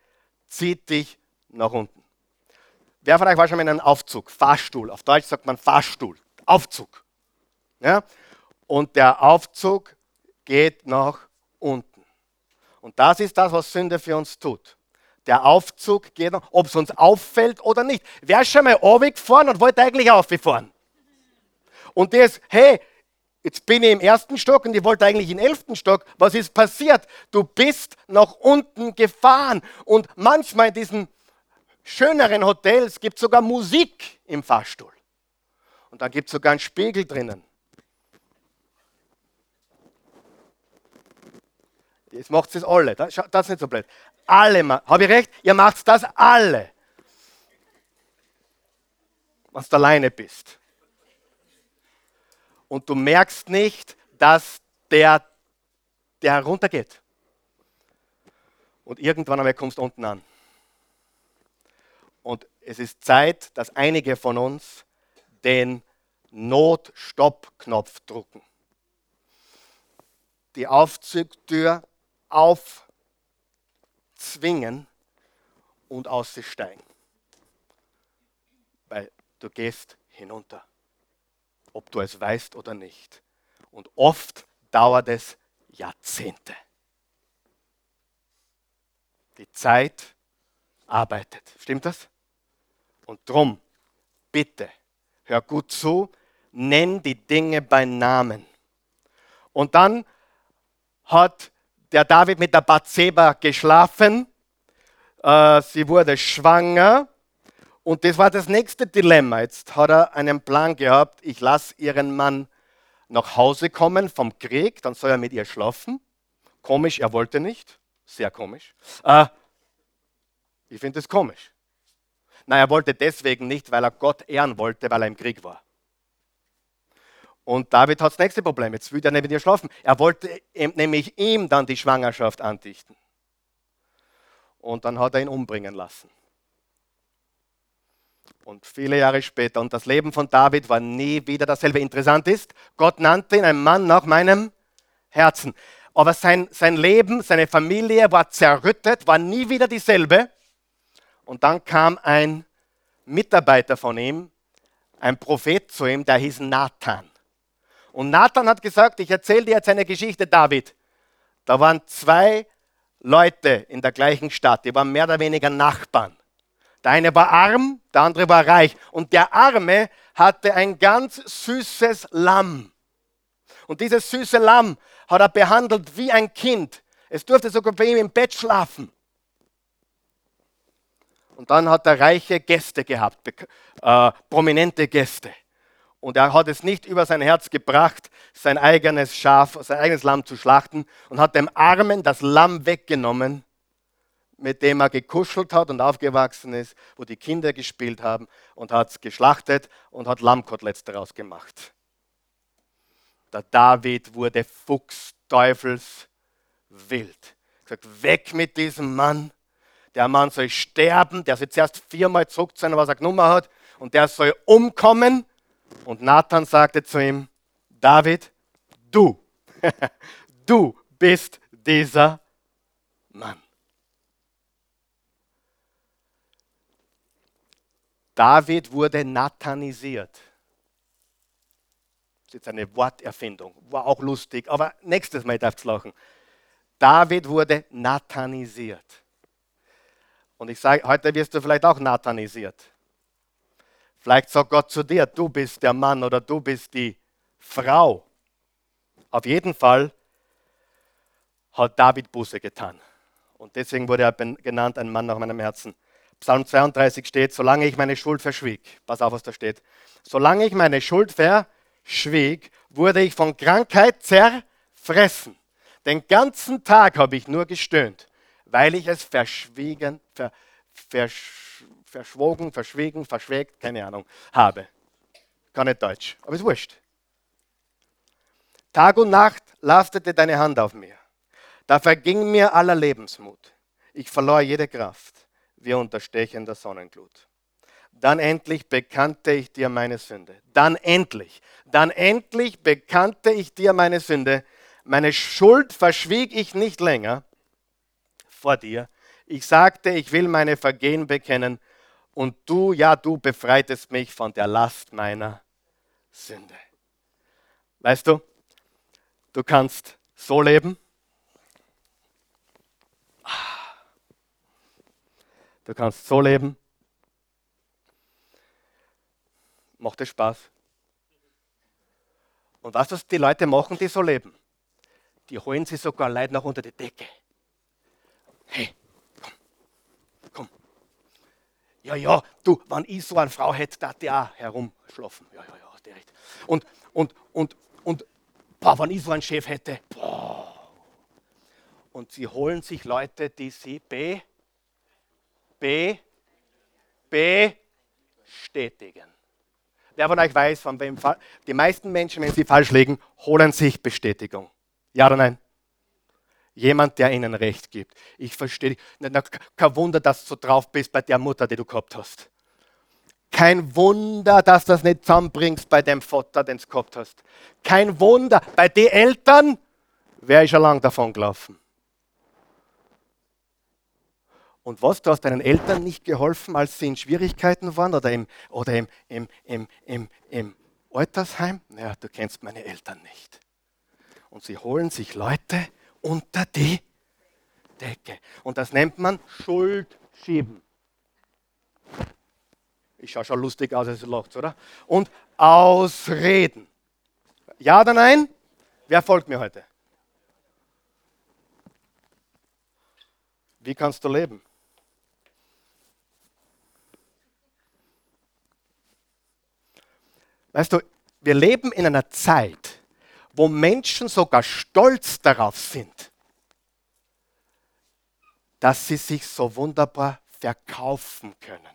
Speaker 1: zieht dich nach unten. Wer von euch war schon mal in einem Aufzug? Fahrstuhl. Auf Deutsch sagt man Fahrstuhl. Aufzug. Ja? Und der Aufzug geht nach unten. Und das ist das, was Sünde für uns tut. Der Aufzug geht, ob es uns auffällt oder nicht. Wer ist schon mal gefahren und wollte eigentlich auffahren? Und ist, hey, jetzt bin ich im ersten Stock und ich wollte eigentlich im elften Stock. Was ist passiert? Du bist nach unten gefahren. Und manchmal in diesen schöneren Hotels gibt es sogar Musik im Fahrstuhl. Und da gibt es sogar einen Spiegel drinnen. Jetzt macht es alle. Das, ist nicht so blöd. Alle, habe ich recht? Ihr macht das alle. Was du alleine bist. Und du merkst nicht, dass der, der heruntergeht. Und irgendwann einmal kommst du unten an. Und es ist Zeit, dass einige von uns den Notstopp-Knopf drucken. Die Aufzugtür aufzwingen und auszusteigen. Weil du gehst hinunter, ob du es weißt oder nicht. Und oft dauert es Jahrzehnte. Die Zeit arbeitet. Stimmt das? Und drum, bitte, hör gut zu, nenn die Dinge beim Namen. Und dann hat der David mit der Bathseba geschlafen. Äh, sie wurde schwanger. Und das war das nächste Dilemma. Jetzt hat er einen Plan gehabt, ich lasse ihren Mann nach Hause kommen vom Krieg, dann soll er mit ihr schlafen. Komisch, er wollte nicht. Sehr komisch. Äh, ich finde das komisch. Nein, er wollte deswegen nicht, weil er Gott ehren wollte, weil er im Krieg war. Und David hat das nächste Problem. Jetzt will er nicht mit ihr schlafen. Er wollte nämlich ihm dann die Schwangerschaft andichten. Und dann hat er ihn umbringen lassen. Und viele Jahre später, und das Leben von David war nie wieder dasselbe. Interessant ist, Gott nannte ihn einen Mann nach meinem Herzen. Aber sein, sein Leben, seine Familie war zerrüttet, war nie wieder dieselbe. Und dann kam ein Mitarbeiter von ihm, ein Prophet zu ihm, der hieß Nathan. Und Nathan hat gesagt, ich erzähle dir jetzt eine Geschichte, David. Da waren zwei Leute in der gleichen Stadt, die waren mehr oder weniger Nachbarn. Der eine war arm, der andere war reich. Und der Arme hatte ein ganz süßes Lamm. Und dieses süße Lamm hat er behandelt wie ein Kind. Es durfte sogar bei ihm im Bett schlafen. Und dann hat er reiche Gäste gehabt, äh, prominente Gäste. Und er hat es nicht über sein Herz gebracht, sein eigenes Schaf, sein eigenes Lamm zu schlachten und hat dem Armen das Lamm weggenommen, mit dem er gekuschelt hat und aufgewachsen ist, wo die Kinder gespielt haben und hat es geschlachtet und hat Lammkoteletts daraus gemacht. Der David wurde fuchsteufelswild. Gesagt, weg mit diesem Mann. Der Mann soll sterben, der soll zuerst viermal zurückzahlen, was er genommen hat, und der soll umkommen und Nathan sagte zu ihm, David, du, du bist dieser Mann. David wurde nathanisiert. Das ist jetzt eine Worterfindung, war auch lustig, aber nächstes Mal darfst du lachen. David wurde nathanisiert. Und ich sage, heute wirst du vielleicht auch nathanisiert. Vielleicht sagt Gott zu dir, du bist der Mann oder du bist die Frau. Auf jeden Fall hat David Buße getan. Und deswegen wurde er genannt ein Mann nach meinem Herzen. Psalm 32 steht, solange ich meine Schuld verschwieg, pass auf, was da steht, solange ich meine Schuld verschwieg, wurde ich von Krankheit zerfressen. Den ganzen Tag habe ich nur gestöhnt, weil ich es verschwiegen, ver, versch, verschwogen, verschwiegen, verschwägt, keine Ahnung, habe. Gar nicht Deutsch, aber ist wurscht. Tag und Nacht lastete deine Hand auf mir. Da verging mir aller Lebensmut. Ich verlor jede Kraft, wie unter stechender Sonnenglut. Dann endlich bekannte ich dir meine Sünde. Dann endlich, dann endlich bekannte ich dir meine Sünde meine Schuld verschwieg ich nicht länger vor dir. Ich sagte, ich will meine Vergehen bekennen und du, ja, du befreitest mich von der Last meiner Sünde. Weißt du, du kannst so leben. Du kannst so leben. Macht es Spaß? Und was die Leute machen, die so leben? die holen sie sogar Leute nach unter die Decke. Hey, komm, komm. Ja, ja, du, wenn ich so eine Frau hätte, da die auch herumschlafen. Ja, ja, ja, der recht. Und, und, und, und, boah, wenn ich so einen Chef hätte, boah. Und sie holen sich Leute, die sie be, be, bestätigen. Wer von euch weiß, von wem die meisten Menschen, wenn sie falsch liegen, holen sich Bestätigung. Ja oder nein? Jemand, der ihnen Recht gibt. Ich verstehe. Kein Wunder, dass du so drauf bist bei der Mutter, die du gehabt hast. Kein Wunder, dass du das nicht zusammenbringst bei dem Vater, den du gehabt hast. Kein Wunder, bei den Eltern wäre ich schon lange davon gelaufen. Und was, du hast deinen Eltern nicht geholfen, als sie in Schwierigkeiten waren oder im, oder im, im, im, im, im Altersheim? Naja, du kennst meine Eltern nicht und sie holen sich Leute unter die Decke. Und das nennt man Schuldschieben. Ich schaue schon lustig aus, als lacht, oder? Und Ausreden. Ja oder nein? Wer folgt mir heute? Wie kannst du leben? Weißt du, wir leben in einer Zeit, wo Menschen sogar stolz darauf sind, dass sie sich so wunderbar verkaufen können.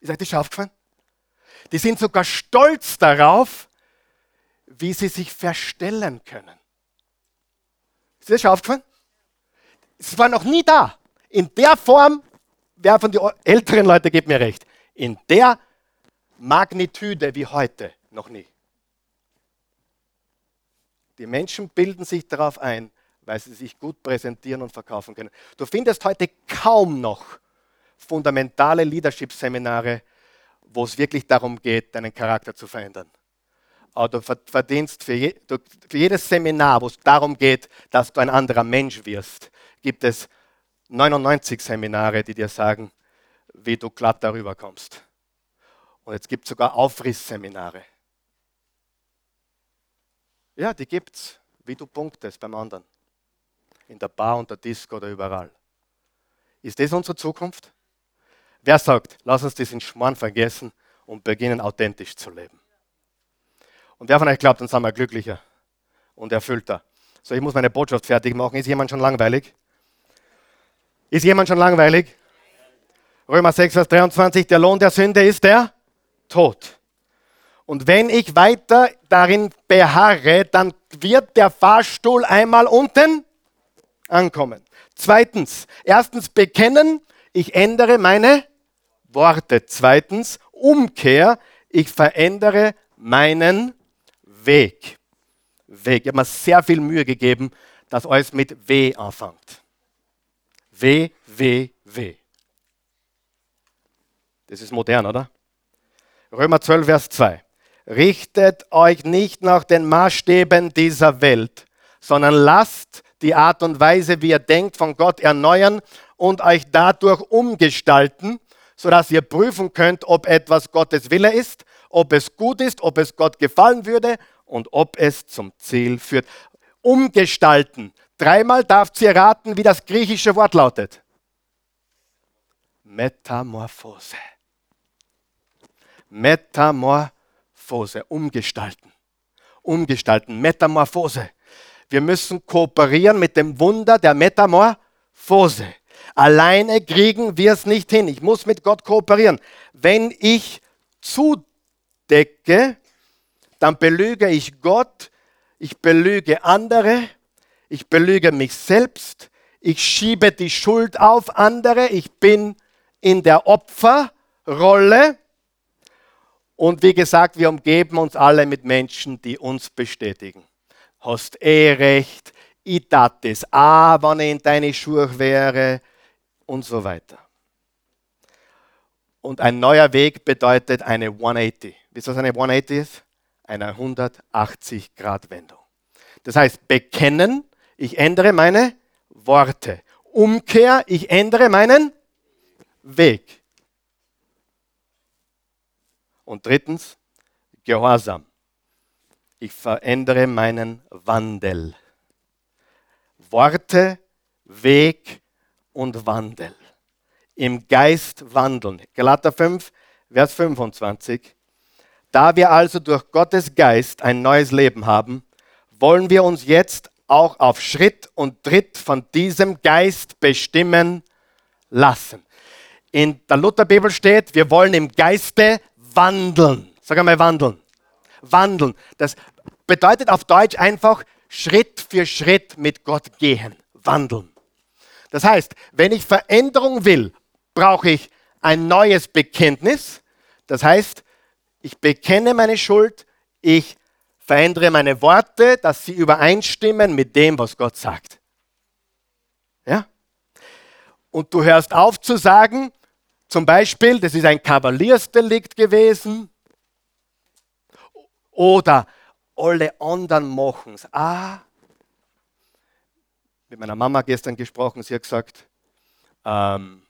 Speaker 1: Ist euch das schon aufgefallen? Die sind sogar stolz darauf, wie sie sich verstellen können. Ist das schon aufgefallen? Es war noch nie da. In der Form, wer von den älteren Leuten gibt mir recht, in der Magnitude wie heute noch nie. Die Menschen bilden sich darauf ein, weil sie sich gut präsentieren und verkaufen können. Du findest heute kaum noch fundamentale Leadership-Seminare, wo es wirklich darum geht, deinen Charakter zu verändern. Aber du verdienst für, je, du, für jedes Seminar, wo es darum geht, dass du ein anderer Mensch wirst, gibt es 99 Seminare, die dir sagen, wie du glatt darüber kommst. Und jetzt gibt es sogar Aufrissseminare. Ja, die gibt's, wie du punktest beim anderen. In der Bar und der Disco oder überall. Ist das unsere Zukunft? Wer sagt, lass uns diesen Schmarrn vergessen und beginnen authentisch zu leben? Und wer von euch glaubt, dann sind wir glücklicher und erfüllter. So, ich muss meine Botschaft fertig machen. Ist jemand schon langweilig? Ist jemand schon langweilig? Römer 6, Vers 23, der Lohn der Sünde ist der Tod. Und wenn ich weiter darin beharre, dann wird der Fahrstuhl einmal unten ankommen. Zweitens, erstens bekennen, ich ändere meine Worte. Zweitens, Umkehr, ich verändere meinen Weg. Weg. Ich habe mir sehr viel Mühe gegeben, dass alles mit W anfängt. W, W, W. Das ist modern, oder? Römer 12, Vers 2. Richtet euch nicht nach den Maßstäben dieser Welt, sondern lasst die Art und Weise, wie ihr denkt, von Gott erneuern und euch dadurch umgestalten, sodass ihr prüfen könnt, ob etwas Gottes Wille ist, ob es gut ist, ob es Gott gefallen würde und ob es zum Ziel führt. Umgestalten. Dreimal darf ihr raten, wie das griechische Wort lautet. Metamorphose. Metamorphose. Umgestalten. Umgestalten. Metamorphose. Wir müssen kooperieren mit dem Wunder der Metamorphose. Alleine kriegen wir es nicht hin. Ich muss mit Gott kooperieren. Wenn ich zudecke, dann belüge ich Gott, ich belüge andere, ich belüge mich selbst, ich schiebe die Schuld auf andere, ich bin in der Opferrolle. Und wie gesagt, wir umgeben uns alle mit Menschen, die uns bestätigen hast eh recht, ich tat das auch, wenn ich in deine Schuhe wäre und so weiter. Und ein neuer Weg bedeutet eine 180. Wisst ihr, was eine 180 ist? Eine 180-Grad-Wendung. Das heißt, bekennen, ich ändere meine Worte. Umkehr, ich ändere meinen Weg. Und drittens, Gehorsam ich verändere meinen Wandel. Worte, Weg und Wandel. Im Geist wandeln. Galater 5, Vers 25. Da wir also durch Gottes Geist ein neues Leben haben, wollen wir uns jetzt auch auf Schritt und Tritt von diesem Geist bestimmen lassen. In der Lutherbibel steht, wir wollen im Geiste wandeln. Sag einmal wandeln. Wandeln. Das bedeutet auf Deutsch einfach Schritt für Schritt mit Gott gehen, wandeln. Das heißt, wenn ich Veränderung will, brauche ich ein neues Bekenntnis. Das heißt, ich bekenne meine Schuld, ich verändere meine Worte, dass sie übereinstimmen mit dem, was Gott sagt. Ja? Und du hörst auf zu sagen, zum Beispiel, das ist ein Kavaliersdelikt gewesen, oder alle anderen machen es. Ah, mit meiner Mama gestern gesprochen, sie hat gesagt, ähm,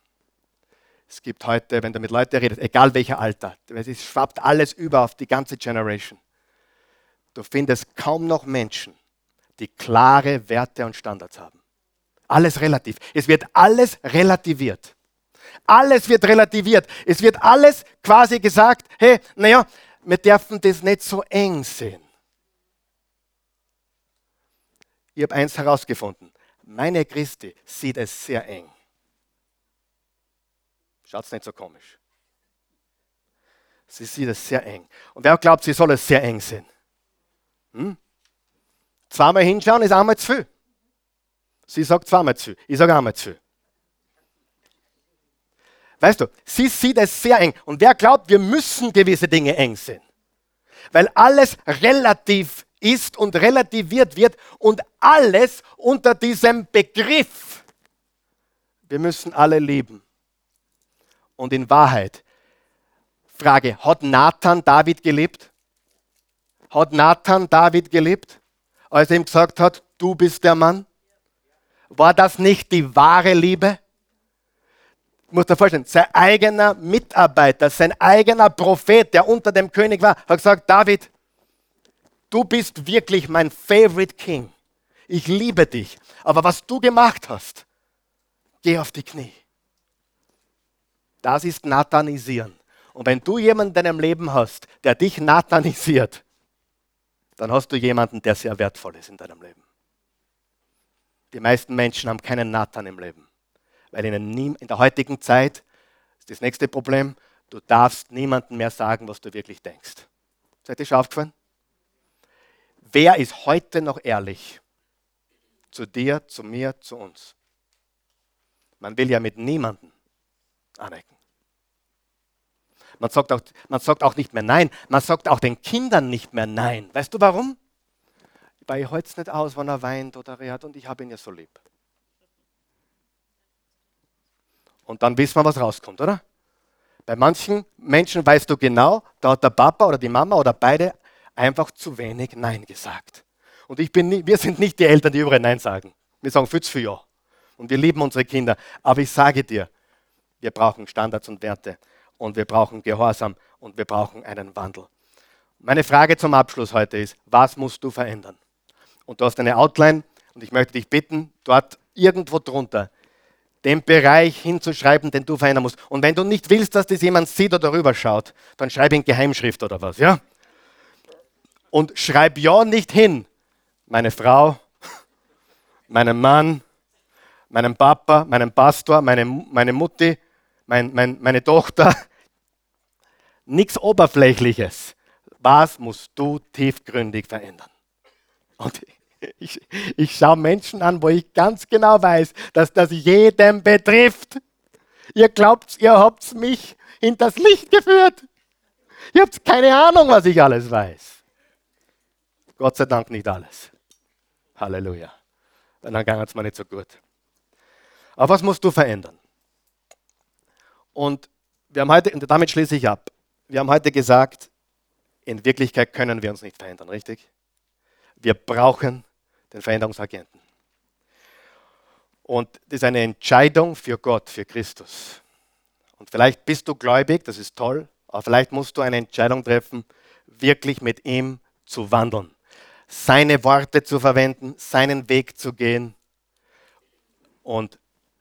Speaker 1: es gibt heute, wenn du mit Leuten redest, egal welcher Alter, es schwappt alles über auf die ganze Generation. Du findest kaum noch Menschen, die klare Werte und Standards haben. Alles relativ. Es wird alles relativiert. Alles wird relativiert. Es wird alles quasi gesagt, hey, naja, wir dürfen das nicht so eng sehen. Ich habe eins herausgefunden. Meine Christi sieht es sehr eng. Schaut es nicht so komisch. Sie sieht es sehr eng. Und wer glaubt, sie soll es sehr eng sehen? Hm? Zweimal hinschauen ist einmal zu viel. Sie sagt zweimal zu viel. Ich sage einmal zu viel. Weißt du, sie sieht es sehr eng. Und wer glaubt, wir müssen gewisse Dinge eng sehen? Weil alles relativ ist und relativiert wird und alles unter diesem Begriff. Wir müssen alle lieben. Und in Wahrheit, Frage, hat Nathan David gelebt? Hat Nathan David gelebt, als er ihm gesagt hat, du bist der Mann? War das nicht die wahre Liebe? Muss dir vorstellen, sein eigener Mitarbeiter, sein eigener Prophet, der unter dem König war, hat gesagt, David, du bist wirklich mein Favorite King. Ich liebe dich. Aber was du gemacht hast, geh auf die Knie. Das ist Nathanisieren. Und wenn du jemanden in deinem Leben hast, der dich nathanisiert, dann hast du jemanden, der sehr wertvoll ist in deinem Leben. Die meisten Menschen haben keinen Nathan im Leben weil in der heutigen Zeit ist das nächste Problem, du darfst niemandem mehr sagen, was du wirklich denkst. Seid ihr schon aufgefallen? Wer ist heute noch ehrlich? Zu dir, zu mir, zu uns. Man will ja mit niemandem anecken. Man sagt, auch, man sagt auch nicht mehr Nein. Man sagt auch den Kindern nicht mehr Nein. Weißt du warum? Weil ich es nicht aus, wenn er weint oder rät und ich habe ihn ja so lieb. Und dann wissen wir, was rauskommt, oder? Bei manchen Menschen weißt du genau, da hat der Papa oder die Mama oder beide einfach zu wenig Nein gesagt. Und ich bin nie, wir sind nicht die Eltern, die überall Nein sagen. Wir sagen viel zu Ja. Und wir lieben unsere Kinder. Aber ich sage dir, wir brauchen Standards und Werte. Und wir brauchen Gehorsam. Und wir brauchen einen Wandel. Meine Frage zum Abschluss heute ist, was musst du verändern? Und du hast eine Outline und ich möchte dich bitten, dort irgendwo drunter den Bereich hinzuschreiben, den du verändern musst. Und wenn du nicht willst, dass das jemand sieht oder rüber schaut, dann schreib in Geheimschrift oder was, ja? Und schreib ja nicht hin, meine Frau, meinen Mann, meinen Papa, meinen Pastor, meine, meine Mutti, mein, mein, meine Tochter. Nichts Oberflächliches. Was musst du tiefgründig verändern? Und ich, ich schaue Menschen an, wo ich ganz genau weiß, dass das jeden betrifft. Ihr glaubt, ihr habt mich hinters Licht geführt. Ihr habt keine Ahnung, was ich alles weiß. Gott sei Dank nicht alles. Halleluja. Dann ging es mir nicht so gut. Aber was musst du verändern? Und wir haben heute, und damit schließe ich ab, wir haben heute gesagt, in Wirklichkeit können wir uns nicht verändern, richtig? Wir brauchen den Veränderungsagenten. Und das ist eine Entscheidung für Gott, für Christus. Und vielleicht bist du gläubig, das ist toll, aber vielleicht musst du eine Entscheidung treffen, wirklich mit ihm zu wandeln. Seine Worte zu verwenden, seinen Weg zu gehen und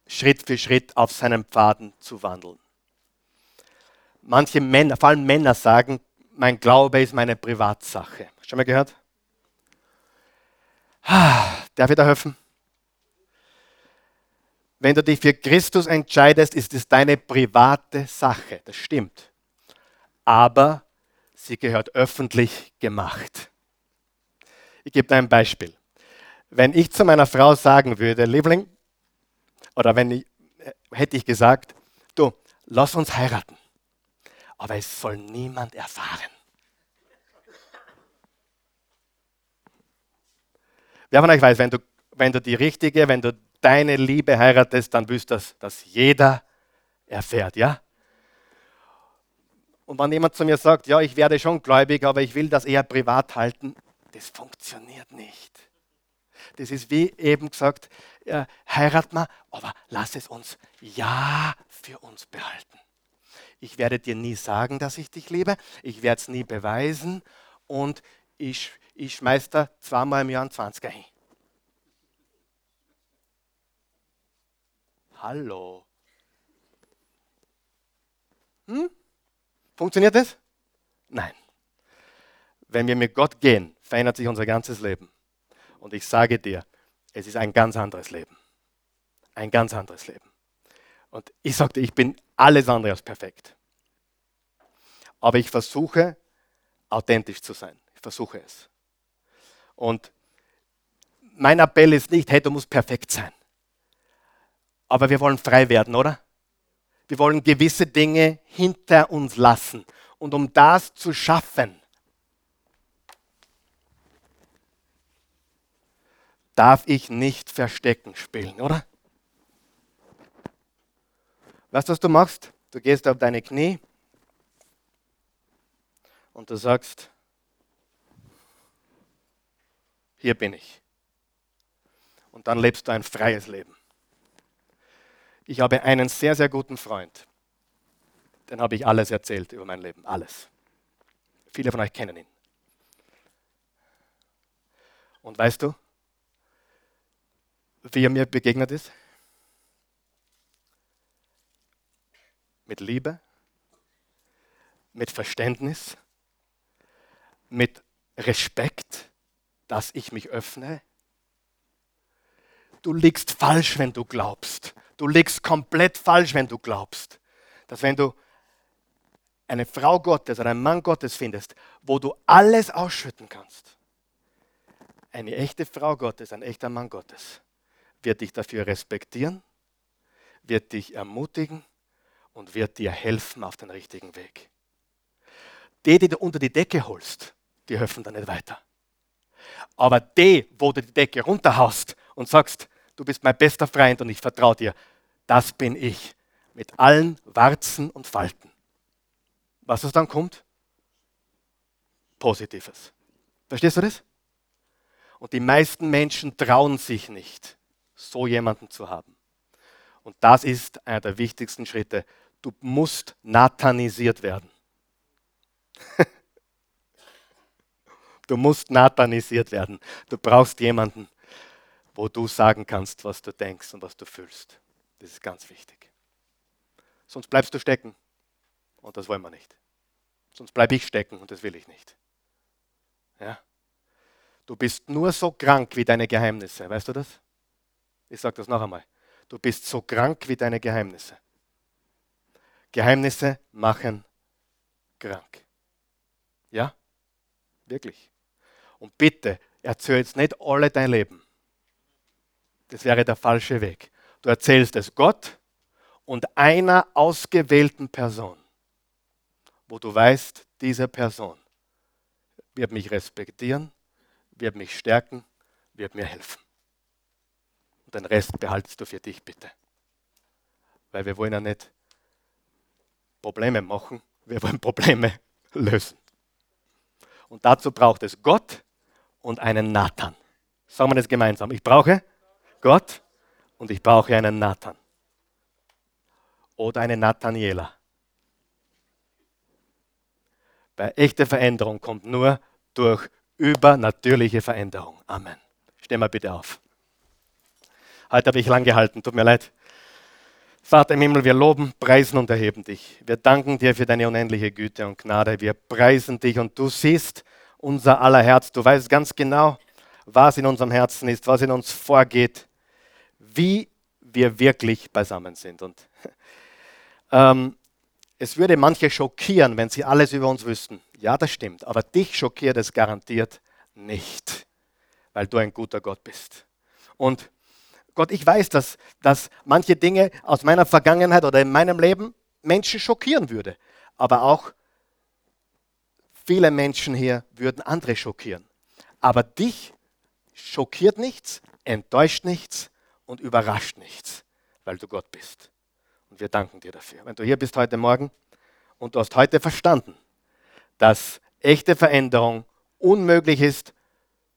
Speaker 1: Schritt für Schritt auf seinen Pfaden zu wandeln. Manche Männer, vor allem Männer sagen, mein Glaube ist meine Privatsache. Schon mal gehört? Darf ich da helfen? Wenn du dich für Christus entscheidest, ist es deine private Sache. Das stimmt. Aber sie gehört öffentlich gemacht. Ich gebe dir ein Beispiel. Wenn ich zu meiner Frau sagen würde, Liebling, oder wenn ich, äh, hätte ich gesagt, du, lass uns heiraten, aber es soll niemand erfahren. Wer von euch weiß, wenn du, wenn du die richtige, wenn du deine Liebe heiratest, dann willst du, dass das jeder erfährt, ja? Und wenn jemand zu mir sagt, ja, ich werde schon gläubig, aber ich will das eher privat halten, das funktioniert nicht. Das ist wie eben gesagt, äh, heirat mal, aber lass es uns ja für uns behalten. Ich werde dir nie sagen, dass ich dich liebe, ich werde es nie beweisen und ich ich schmeiß da zweimal im Jahr einen 20er hin. Hallo. Hm? Funktioniert das? Nein. Wenn wir mit Gott gehen, verändert sich unser ganzes Leben. Und ich sage dir, es ist ein ganz anderes Leben. Ein ganz anderes Leben. Und ich sagte, ich bin alles andere als perfekt. Aber ich versuche, authentisch zu sein. Ich versuche es. Und mein Appell ist nicht, hey, du musst perfekt sein. Aber wir wollen frei werden, oder? Wir wollen gewisse Dinge hinter uns lassen. Und um das zu schaffen, darf ich nicht Verstecken spielen, oder? Weißt du, was du machst? Du gehst auf deine Knie und du sagst, hier bin ich. Und dann lebst du ein freies Leben. Ich habe einen sehr, sehr guten Freund. Den habe ich alles erzählt über mein Leben. Alles. Viele von euch kennen ihn. Und weißt du, wie er mir begegnet ist? Mit Liebe, mit Verständnis, mit Respekt dass ich mich öffne? Du liegst falsch, wenn du glaubst. Du liegst komplett falsch, wenn du glaubst, dass wenn du eine Frau Gottes oder einen Mann Gottes findest, wo du alles ausschütten kannst, eine echte Frau Gottes, ein echter Mann Gottes, wird dich dafür respektieren, wird dich ermutigen und wird dir helfen auf den richtigen Weg. Die, die du unter die Decke holst, die helfen dir nicht weiter. Aber die, wo du die Decke runterhaust und sagst, du bist mein bester Freund und ich vertraue dir, das bin ich. Mit allen Warzen und Falten. was es dann kommt? Positives. Verstehst du das? Und die meisten Menschen trauen sich nicht, so jemanden zu haben. Und das ist einer der wichtigsten Schritte. Du musst nathanisiert werden. du musst nathanisiert werden. Du brauchst jemanden, wo du sagen kannst, was du denkst und was du fühlst. Das ist ganz wichtig. Sonst bleibst du stecken. Und das wollen wir nicht. Sonst bleibe ich stecken und das will ich nicht. Ja? Du bist nur so krank wie deine Geheimnisse. Weißt du das? Ich sage das noch einmal. Du bist so krank wie deine Geheimnisse. Geheimnisse machen krank. Ja? Wirklich. Und bitte, erzähl jetzt nicht alle dein Leben. Das wäre der falsche Weg. Du erzählst es Gott und einer ausgewählten Person, wo du weißt, diese Person wird mich respektieren, wird mich stärken, wird mir helfen. Und den Rest behaltest du für dich bitte. Weil wir wollen ja nicht Probleme machen, wir wollen Probleme lösen. Und dazu braucht es Gott und einen Nathan. Sagen wir das gemeinsam. Ich brauche Gott und ich brauche einen Nathan. Oder eine Nathaniela. Bei echter Veränderung kommt nur durch übernatürliche Veränderung. Amen. Steh mal bitte auf. Heute habe ich lang gehalten, tut mir leid. Vater im Himmel, wir loben, preisen und erheben dich. Wir danken dir für deine unendliche Güte und Gnade. Wir preisen dich und du siehst unser aller Herz. Du weißt ganz genau, was in unserem Herzen ist, was in uns vorgeht, wie wir wirklich beisammen sind. Und ähm, es würde manche schockieren, wenn sie alles über uns wüssten. Ja, das stimmt. Aber dich schockiert es garantiert nicht, weil du ein guter Gott bist. Und Gott, ich weiß, dass, dass manche Dinge aus meiner Vergangenheit oder in meinem Leben Menschen schockieren würde. Aber auch viele Menschen hier würden andere schockieren. Aber dich schockiert nichts, enttäuscht nichts und überrascht nichts, weil du Gott bist. Und wir danken dir dafür. Wenn du hier bist heute Morgen und du hast heute verstanden, dass echte Veränderung unmöglich ist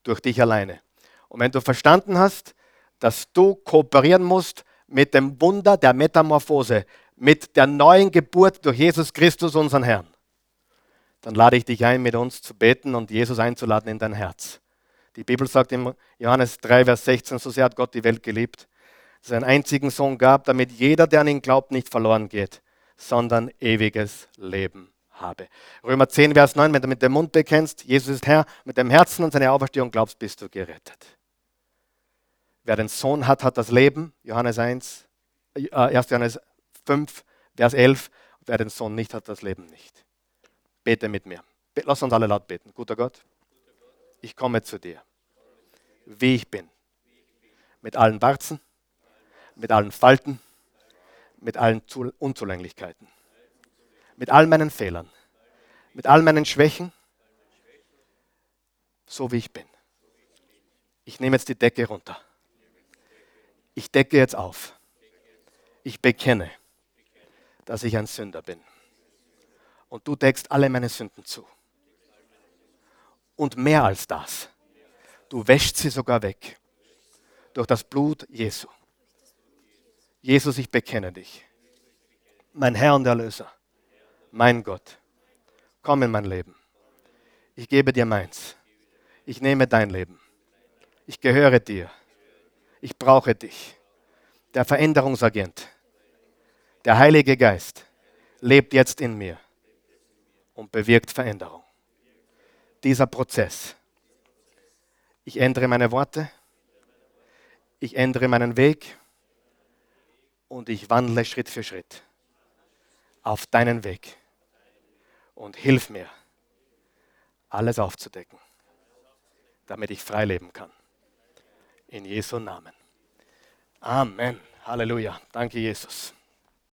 Speaker 1: durch dich alleine. Und wenn du verstanden hast, dass du kooperieren musst mit dem Wunder der Metamorphose, mit der neuen Geburt durch Jesus Christus, unseren Herrn. Dann lade ich dich ein, mit uns zu beten und Jesus einzuladen in dein Herz. Die Bibel sagt im Johannes 3, Vers 16, so sehr hat Gott die Welt geliebt, dass er einen einzigen Sohn gab, damit jeder, der an ihn glaubt, nicht verloren geht, sondern ewiges Leben habe. Römer 10, Vers 9, wenn du mit dem Mund bekennst, Jesus ist Herr, mit dem Herzen und seine Auferstehung glaubst, bist du gerettet. Wer den Sohn hat, hat das Leben. Johannes 1, äh, 1. Johannes 5, Vers 11. Wer den Sohn nicht hat, das Leben nicht. Bete mit mir. Lass uns alle laut beten. Guter Gott, ich komme zu dir, wie ich bin. Mit allen Warzen, mit allen Falten, mit allen Unzulänglichkeiten, mit all meinen Fehlern, mit all meinen Schwächen, so wie ich bin. Ich nehme jetzt die Decke runter ich decke jetzt auf. Ich bekenne, dass ich ein Sünder bin. Und du deckst alle meine Sünden zu. Und mehr als das, du wäschst sie sogar weg durch das Blut Jesu. Jesus, ich bekenne dich. Mein Herr und Erlöser, mein Gott, komm in mein Leben. Ich gebe dir meins. Ich nehme dein Leben. Ich gehöre dir ich brauche dich. Der Veränderungsagent, der Heilige Geist, lebt jetzt in mir und bewirkt Veränderung. Dieser Prozess. Ich ändere meine Worte, ich ändere meinen Weg und ich wandle Schritt für Schritt auf deinen Weg und hilf mir, alles aufzudecken, damit ich frei leben kann. In Jesu Namen. Amen. Halleluja. Danke, Jesus.